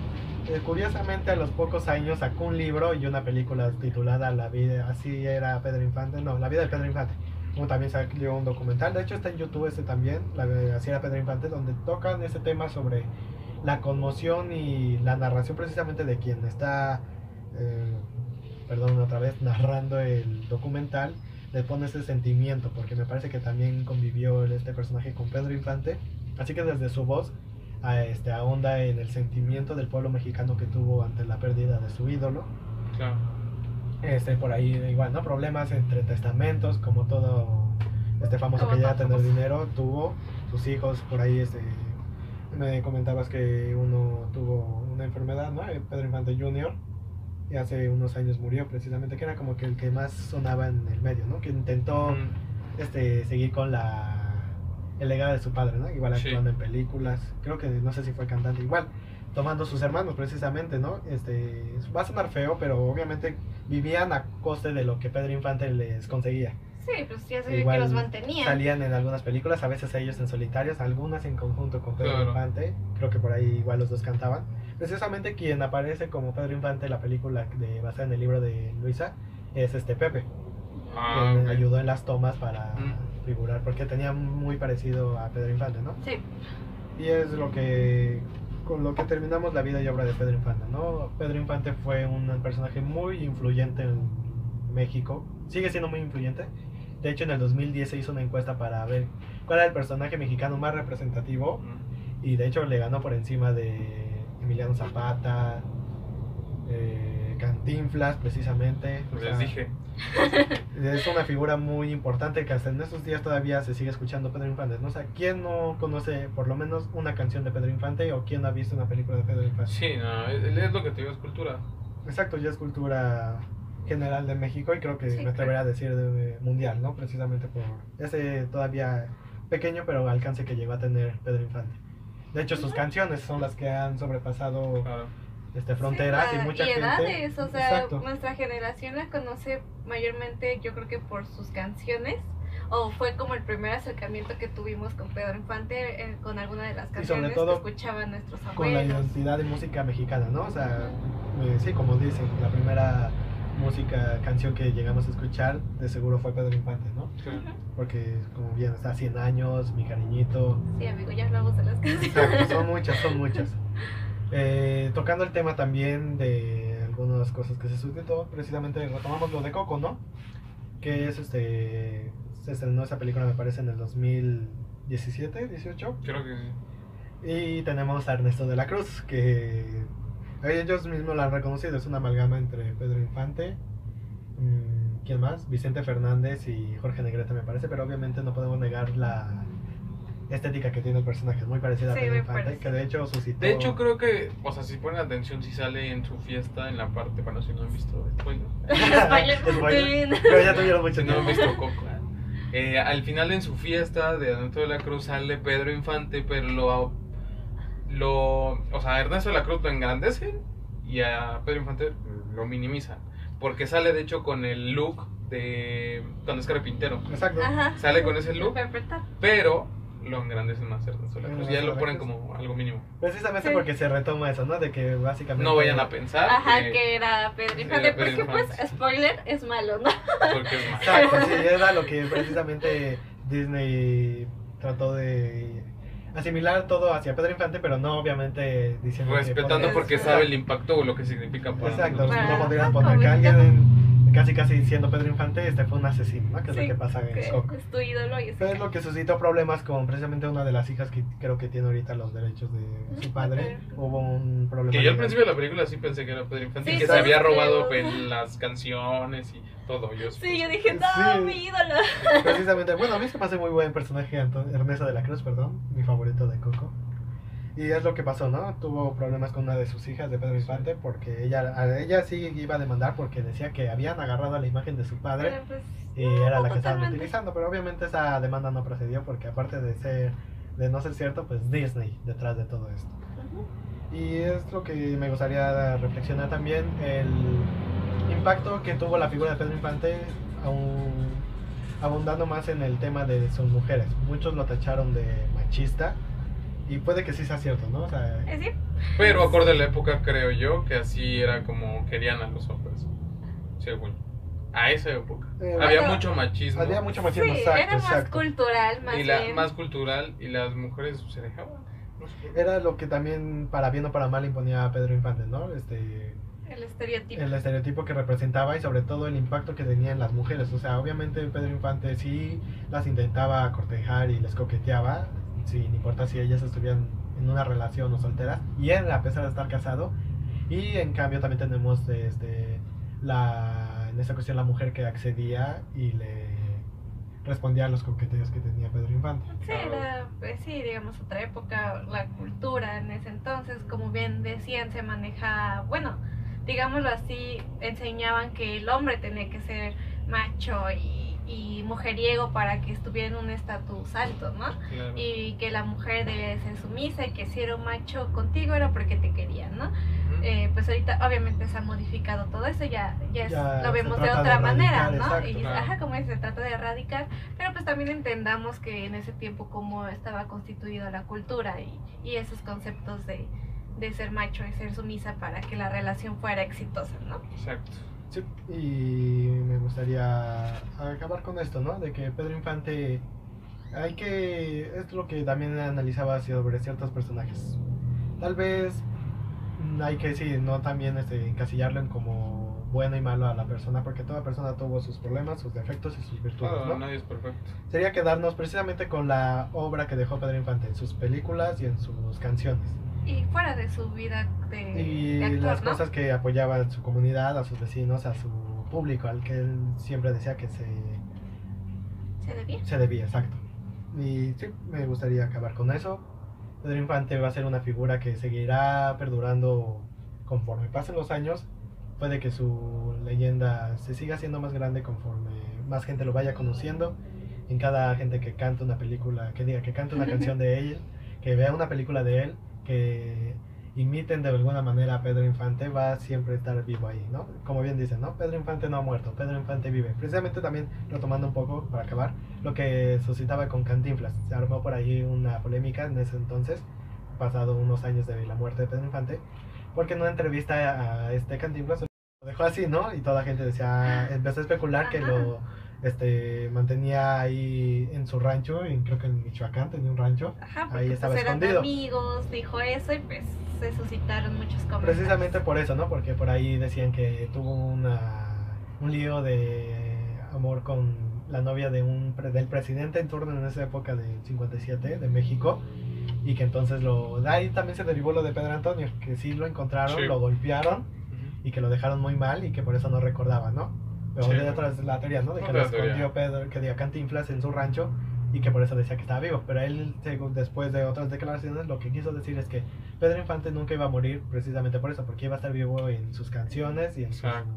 eh, curiosamente a los pocos años sacó un libro y una película titulada La vida, así era Pedro Infante, no, La vida de Pedro Infante. Como también salió un documental, de hecho está en YouTube este también, la, de así era Pedro Infante, donde tocan ese tema sobre la conmoción y la narración precisamente de quien está, eh, perdón otra vez, narrando el documental, le pone ese sentimiento, porque me parece que también convivió este personaje con Pedro Infante, así que desde su voz este, ahonda en el sentimiento del pueblo mexicano que tuvo ante la pérdida de su ídolo. Claro. Este, por ahí igual, ¿no? Problemas entre testamentos, como todo este famoso que llega a todo tener dinero, tuvo sus hijos por ahí, este, me comentabas que uno tuvo una enfermedad, ¿no? Eh, Pedro Infante Jr. Y hace unos años murió precisamente, que era como que el que más sonaba en el medio, ¿no? Que intentó Mm, este, seguir con la el legado de su padre, ¿no? Igual Sí. actuando en películas, creo que no sé si fue cantante, igual, tomando sus hermanos precisamente, ¿no? Este, va a sonar feo, pero obviamente vivían a coste de lo que Pedro Infante les conseguía. Sí, pues ya Igual que los mantenían. Salían en algunas películas, a veces ellos en solitarios, algunas en conjunto con Pedro Claro. Infante, creo que por ahí igual los dos cantaban. Precisamente quien aparece como Pedro Infante en la película de, basada en el libro de Luisa es este Pepe Ah, quien ayudó en las tomas para Mm. figurar, porque tenía muy parecido a Pedro Infante, ¿no? Sí. Y es lo que con lo que terminamos la vida y obra de Pedro Infante, ¿no? Pedro Infante fue un personaje muy influyente en México, sigue siendo muy influyente. De hecho, en el 2010 se hizo una encuesta para ver cuál era el personaje mexicano más representativo y de hecho le ganó por encima de Emiliano Zapata, Cantinflas precisamente. Les sea, dije. es una figura muy importante que hasta en estos días todavía se sigue escuchando Pedro Infante. ¿no? O sea, ¿quién no conoce por lo menos una canción de Pedro Infante o quién no ha visto una película de Pedro Infante? Sí, no, es, es lo que te digo, es cultura. Exacto, ya es cultura general de México y creo que Sí, me claro. atrevería a decir de- mundial, ¿no? Precisamente por ese todavía pequeño pero alcance que llegó a tener Pedro Infante. De hecho, sus canciones son las que han sobrepasado Claro. Este, fronteras Sí, y mucha y gente. edades, o sea, Exacto. nuestra generación la conoce mayormente, yo creo que por sus canciones, o fue como el primer acercamiento que tuvimos con Pedro Infante, eh, con alguna de las sobre canciones todo que escuchaban nuestros con la abuelos. identidad de música mexicana, ¿no? O sea, eh, sí, como dicen, la primera música, canción que llegamos a escuchar, de seguro fue Pedro Infante, ¿no? Sí. Porque, como bien, está 100 años, mi cariñito. Sí, amigo, ya hablamos de las Exacto, canciones. son muchas, son muchas. Eh, tocando el tema también de algunas cosas que se suscitó, precisamente retomamos lo de Coco, ¿no? Que es este. Se estrenó esa película, me parece, en el 2017, 18. Creo que sí. Y tenemos a Ernesto de la Cruz, que ellos mismos lo han reconocido, es una amalgama entre Pedro Infante, mm, ¿quién más? Vicente Fernández y Jorge Negrete me parece, pero obviamente no podemos negar la estética que tiene el personaje, es muy parecida a Pedro Infante, que de hecho suscitó... De hecho, creo que, o sea, si ponen atención, si sale en su fiesta en la parte, bueno, si no han visto spoiler. Spoiler. Spoiler. Pero ya tuvieron mucho Si no han visto Coco. Eh, al final en su fiesta de Ernesto de la Cruz sale Pedro Infante, pero lo, lo o sea, a Ernesto de la Cruz lo engrandecen y a Pedro Infante lo minimizan. Porque sale de hecho con el look de cuando es carpintero. Exacto. Ajá. Sale con ese look, pero lo engrandecen más a Ernesto de la Cruz. Y ya lo ponen como algo mínimo. Precisamente Sí. porque se retoma eso, ¿no? De que básicamente... No vayan a pensar Ajá, que, que era Pedro Infante, porque pues, spoiler, es malo, ¿no? porque es más. Exacto, sí, era lo que precisamente Disney trató de asimilar todo hacia Pedro Infante, pero no obviamente diciendo que Respetando podría- porque sabe el impacto o lo que significa para Exacto, no podrían poner que alguien casi casi siendo Pedro Infante este fue un asesino, ¿no? Que es Sí, lo que pasa en Coco. es tu ídolo y es Pero es lo que suscitó problemas con precisamente una de las hijas que creo que tiene ahorita los derechos de su padre. Hubo un problema. Que yo al principio de la película sí pensé que era Pedro Infante Sí, y que se había robado pues, las canciones y todo. Yo Sí, yo dije, no, Sí. mi ídolo. Precisamente, bueno, a mí se me hace muy buen personaje Ernesto de la Cruz, perdón, mi favorito de Coco. Y es lo que pasó, ¿no? Tuvo problemas con una de sus hijas de Pedro Infante porque ella, a ella sí iba a demandar porque decía que habían agarrado la imagen de su padre Pero pues, y era la que estaban utilizando, pero obviamente esa demanda no procedió porque aparte de ser de no ser cierto, pues Disney detrás de todo esto. Y es lo que me gustaría reflexionar también, el impacto que tuvo la figura de Pedro Infante, aún abundando más en el tema de sus mujeres. Muchos lo tacharon de machista y puede que sí sea cierto, ¿no? O sea, Es decir, Pero acorde a la época, creo yo, que así era como querían a los hombres. Según. A esa época. Eh, Había bueno, mucho machismo. había mucho sí, machismo, exacto, era más exacto. cultural, más y la, bien. más cultural y las mujeres se dejaban. Era lo que también, para bien o para mal, imponía a Pedro Infante, ¿no? Este, el estereotipo. el estereotipo que representaba y sobre todo el impacto que tenía en las mujeres. O sea, obviamente Pedro Infante sí las intentaba cortejar y les coqueteaba, sin importar si ellas estuvieran en una relación o solteras. Y él, a pesar de estar casado. Y en cambio también tenemos este, la, en esta cuestión la mujer que accedía y le respondía a los coqueteos que tenía Pedro Infante. Sí, era, pues sí, digamos, otra época, la cultura en ese entonces, como bien decían, se maneja, bueno, digámoslo así, enseñaban que el hombre tenía que ser macho y, y mujeriego para que estuviera en un estatus alto, ¿no? Claro. Y que la mujer debe ser sumisa y que si era un macho contigo era porque te querían, ¿no? Eh, pues ahorita obviamente se ha modificado todo eso, ya, ya, es- lo vemos de otra de manera, ¿no? exacto. y Claro. ajá, como se trata de erradicar, pero pues también entendamos que en ese tiempo cómo estaba constituida la cultura y, y esos conceptos de, de ser macho y ser sumisa para que la relación fuera exitosa, ¿no? Exacto. Sí, y me gustaría acabar con esto, ¿no? De que Pedro Infante, hay que, es lo que también analizaba sobre ciertos personajes. Tal vez hay que, sí, no también este, encasillarlo en como bueno y malo a la persona, porque toda persona tuvo sus problemas, sus defectos y sus virtudes, ¿no? nadie es perfecto. Sería quedarnos precisamente con la obra que dejó Pedro Infante en sus películas y en sus canciones. Y fuera de su vida de, y de actor, las ¿no? cosas que apoyaba a su comunidad, a sus vecinos, a su público, al que él siempre decía que se, Se debía. se debía, exacto. Y sí, me gustaría acabar con eso. Pedro Infante va a ser una figura que seguirá perdurando conforme pasen los años. Puede que su leyenda se siga haciendo más grande conforme más gente lo vaya conociendo. En cada gente que canta una película, que diga que canta una canción de él, que vea una película de él, que imiten de alguna manera a Pedro Infante, va a siempre estar vivo ahí, ¿no? Como bien dicen, ¿no? Pedro Infante no ha muerto, Pedro Infante vive. Precisamente también retomando un poco, para acabar, lo que suscitaba con Cantinflas. Se armó por ahí una polémica en ese entonces, pasado unos años de la muerte de Pedro Infante, porque en una entrevista a este Cantinflas lo dejó así, ¿no? Y toda la gente decía, empezó a especular que lo este, mantenía ahí en su rancho, en, creo que en Michoacán tenía un rancho. Ajá, Ahí porque estaba pues eran escondido. amigos, dijo eso y pues se suscitaron muchos comentarios. Precisamente por eso, ¿no? Porque por ahí decían que tuvo una, un lío de amor con la novia de un pre- del presidente en turno en esa época del 57 de México y que entonces lo de ahí también se derivó lo de Pedro Antonio, que sí lo encontraron, Sí. lo golpearon y que lo dejaron muy mal y que por eso no recordaba, ¿no? Sí. de otra la teoría, ¿no? De que lo teoría. escondió Pedro, que dio Cantinflas en su rancho y que por eso decía que estaba vivo. Pero él, según- después de otras declaraciones, lo que quiso decir es que Pedro Infante nunca iba a morir precisamente por eso, porque iba a estar vivo en sus canciones y en, sus, Exacto.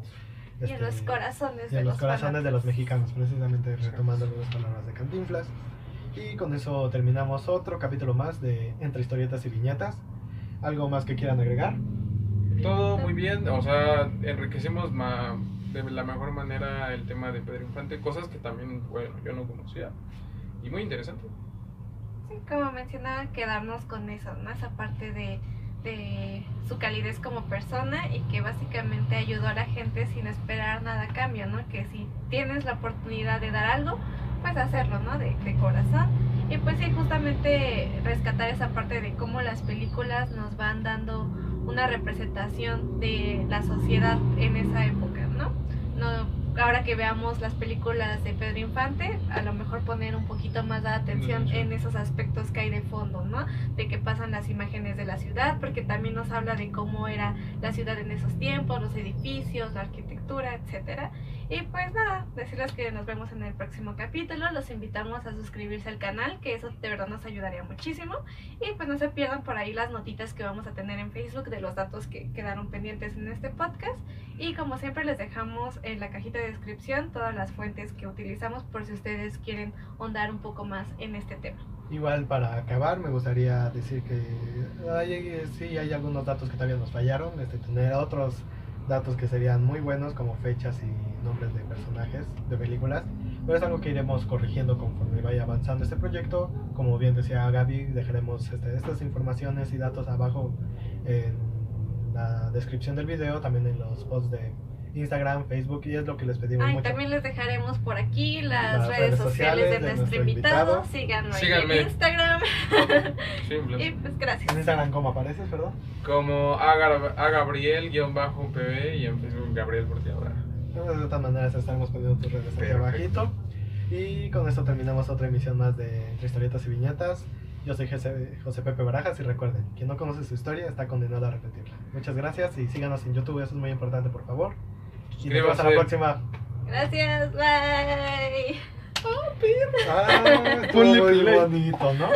Y en este, los corazones y de en los los corazones de los mexicanos, precisamente retomando algunas palabras de Cantinflas. Y con eso terminamos otro capítulo más de Entre historietas y viñetas. ¿Algo más que quieran agregar? Todo muy bien, o sea, enriquecimos ma- de la mejor manera el tema de Pedro Infante, cosas que también, bueno, yo no conocía. Y muy interesante. Sí, como mencionaba, quedarnos con eso, ¿no? Esa parte de, de su calidez como persona y que básicamente ayudó a la gente sin esperar nada a cambio, ¿no? Que si tienes la oportunidad de dar algo, pues hacerlo, ¿no? De, de corazón. Y pues sí, justamente rescatar esa parte de cómo las películas nos van dando una representación de la sociedad en esa época, ¿no? ahora que veamos las películas de Pedro Infante, a lo mejor poner un poquito más de atención en esos aspectos que hay de fondo, ¿no? De que pasan las imágenes de la ciudad, porque también nos habla de cómo era la ciudad en esos tiempos, los edificios, la arquitectura, etcétera. Y pues nada, decirles que nos vemos en el próximo capítulo. Los invitamos a suscribirse al canal, que eso de verdad nos ayudaría muchísimo. Y pues no se pierdan por ahí las notitas que vamos a tener en Facebook de los datos que quedaron pendientes en este podcast. Y como siempre les dejamos en la cajita de descripción todas las fuentes que utilizamos por si ustedes quieren ahondar un poco más en este tema. Igual para acabar me gustaría decir que sí hay algunos datos que todavía nos fallaron, este, tener otros datos que serían muy buenos como fechas y nombres de personajes de películas, pero es algo que iremos corrigiendo conforme vaya avanzando este proyecto. Como bien decía Gaby, dejaremos este, estas informaciones y datos abajo en la descripción del video, también en los posts de Instagram, Facebook y es lo que les pedimos Ay, mucho. también les dejaremos por aquí las, Las redes, redes sociales, de, sociales de nuestro nuestro invitado. invitado. Síganlo ahí Síganme. en Instagram. Simple. y pues gracias. En Instagram, ¿cómo apareces, perdón? Como a, a Gabriel-PB y en Facebook Gabriel Portiabra. Entonces, de todas maneras estaremos poniendo tus redes aquí abajito. Y con esto terminamos otra emisión más de Entre Historietas y Viñetas. Yo soy José, José Pepe Barajas y recuerden, quien no conoce su historia está condenado a repetirla. Muchas gracias y síganos en YouTube, eso es muy importante, por favor. Y nos vemos a la próxima. Gracias, bye. Ah, estuvo muy bonito, ¿no?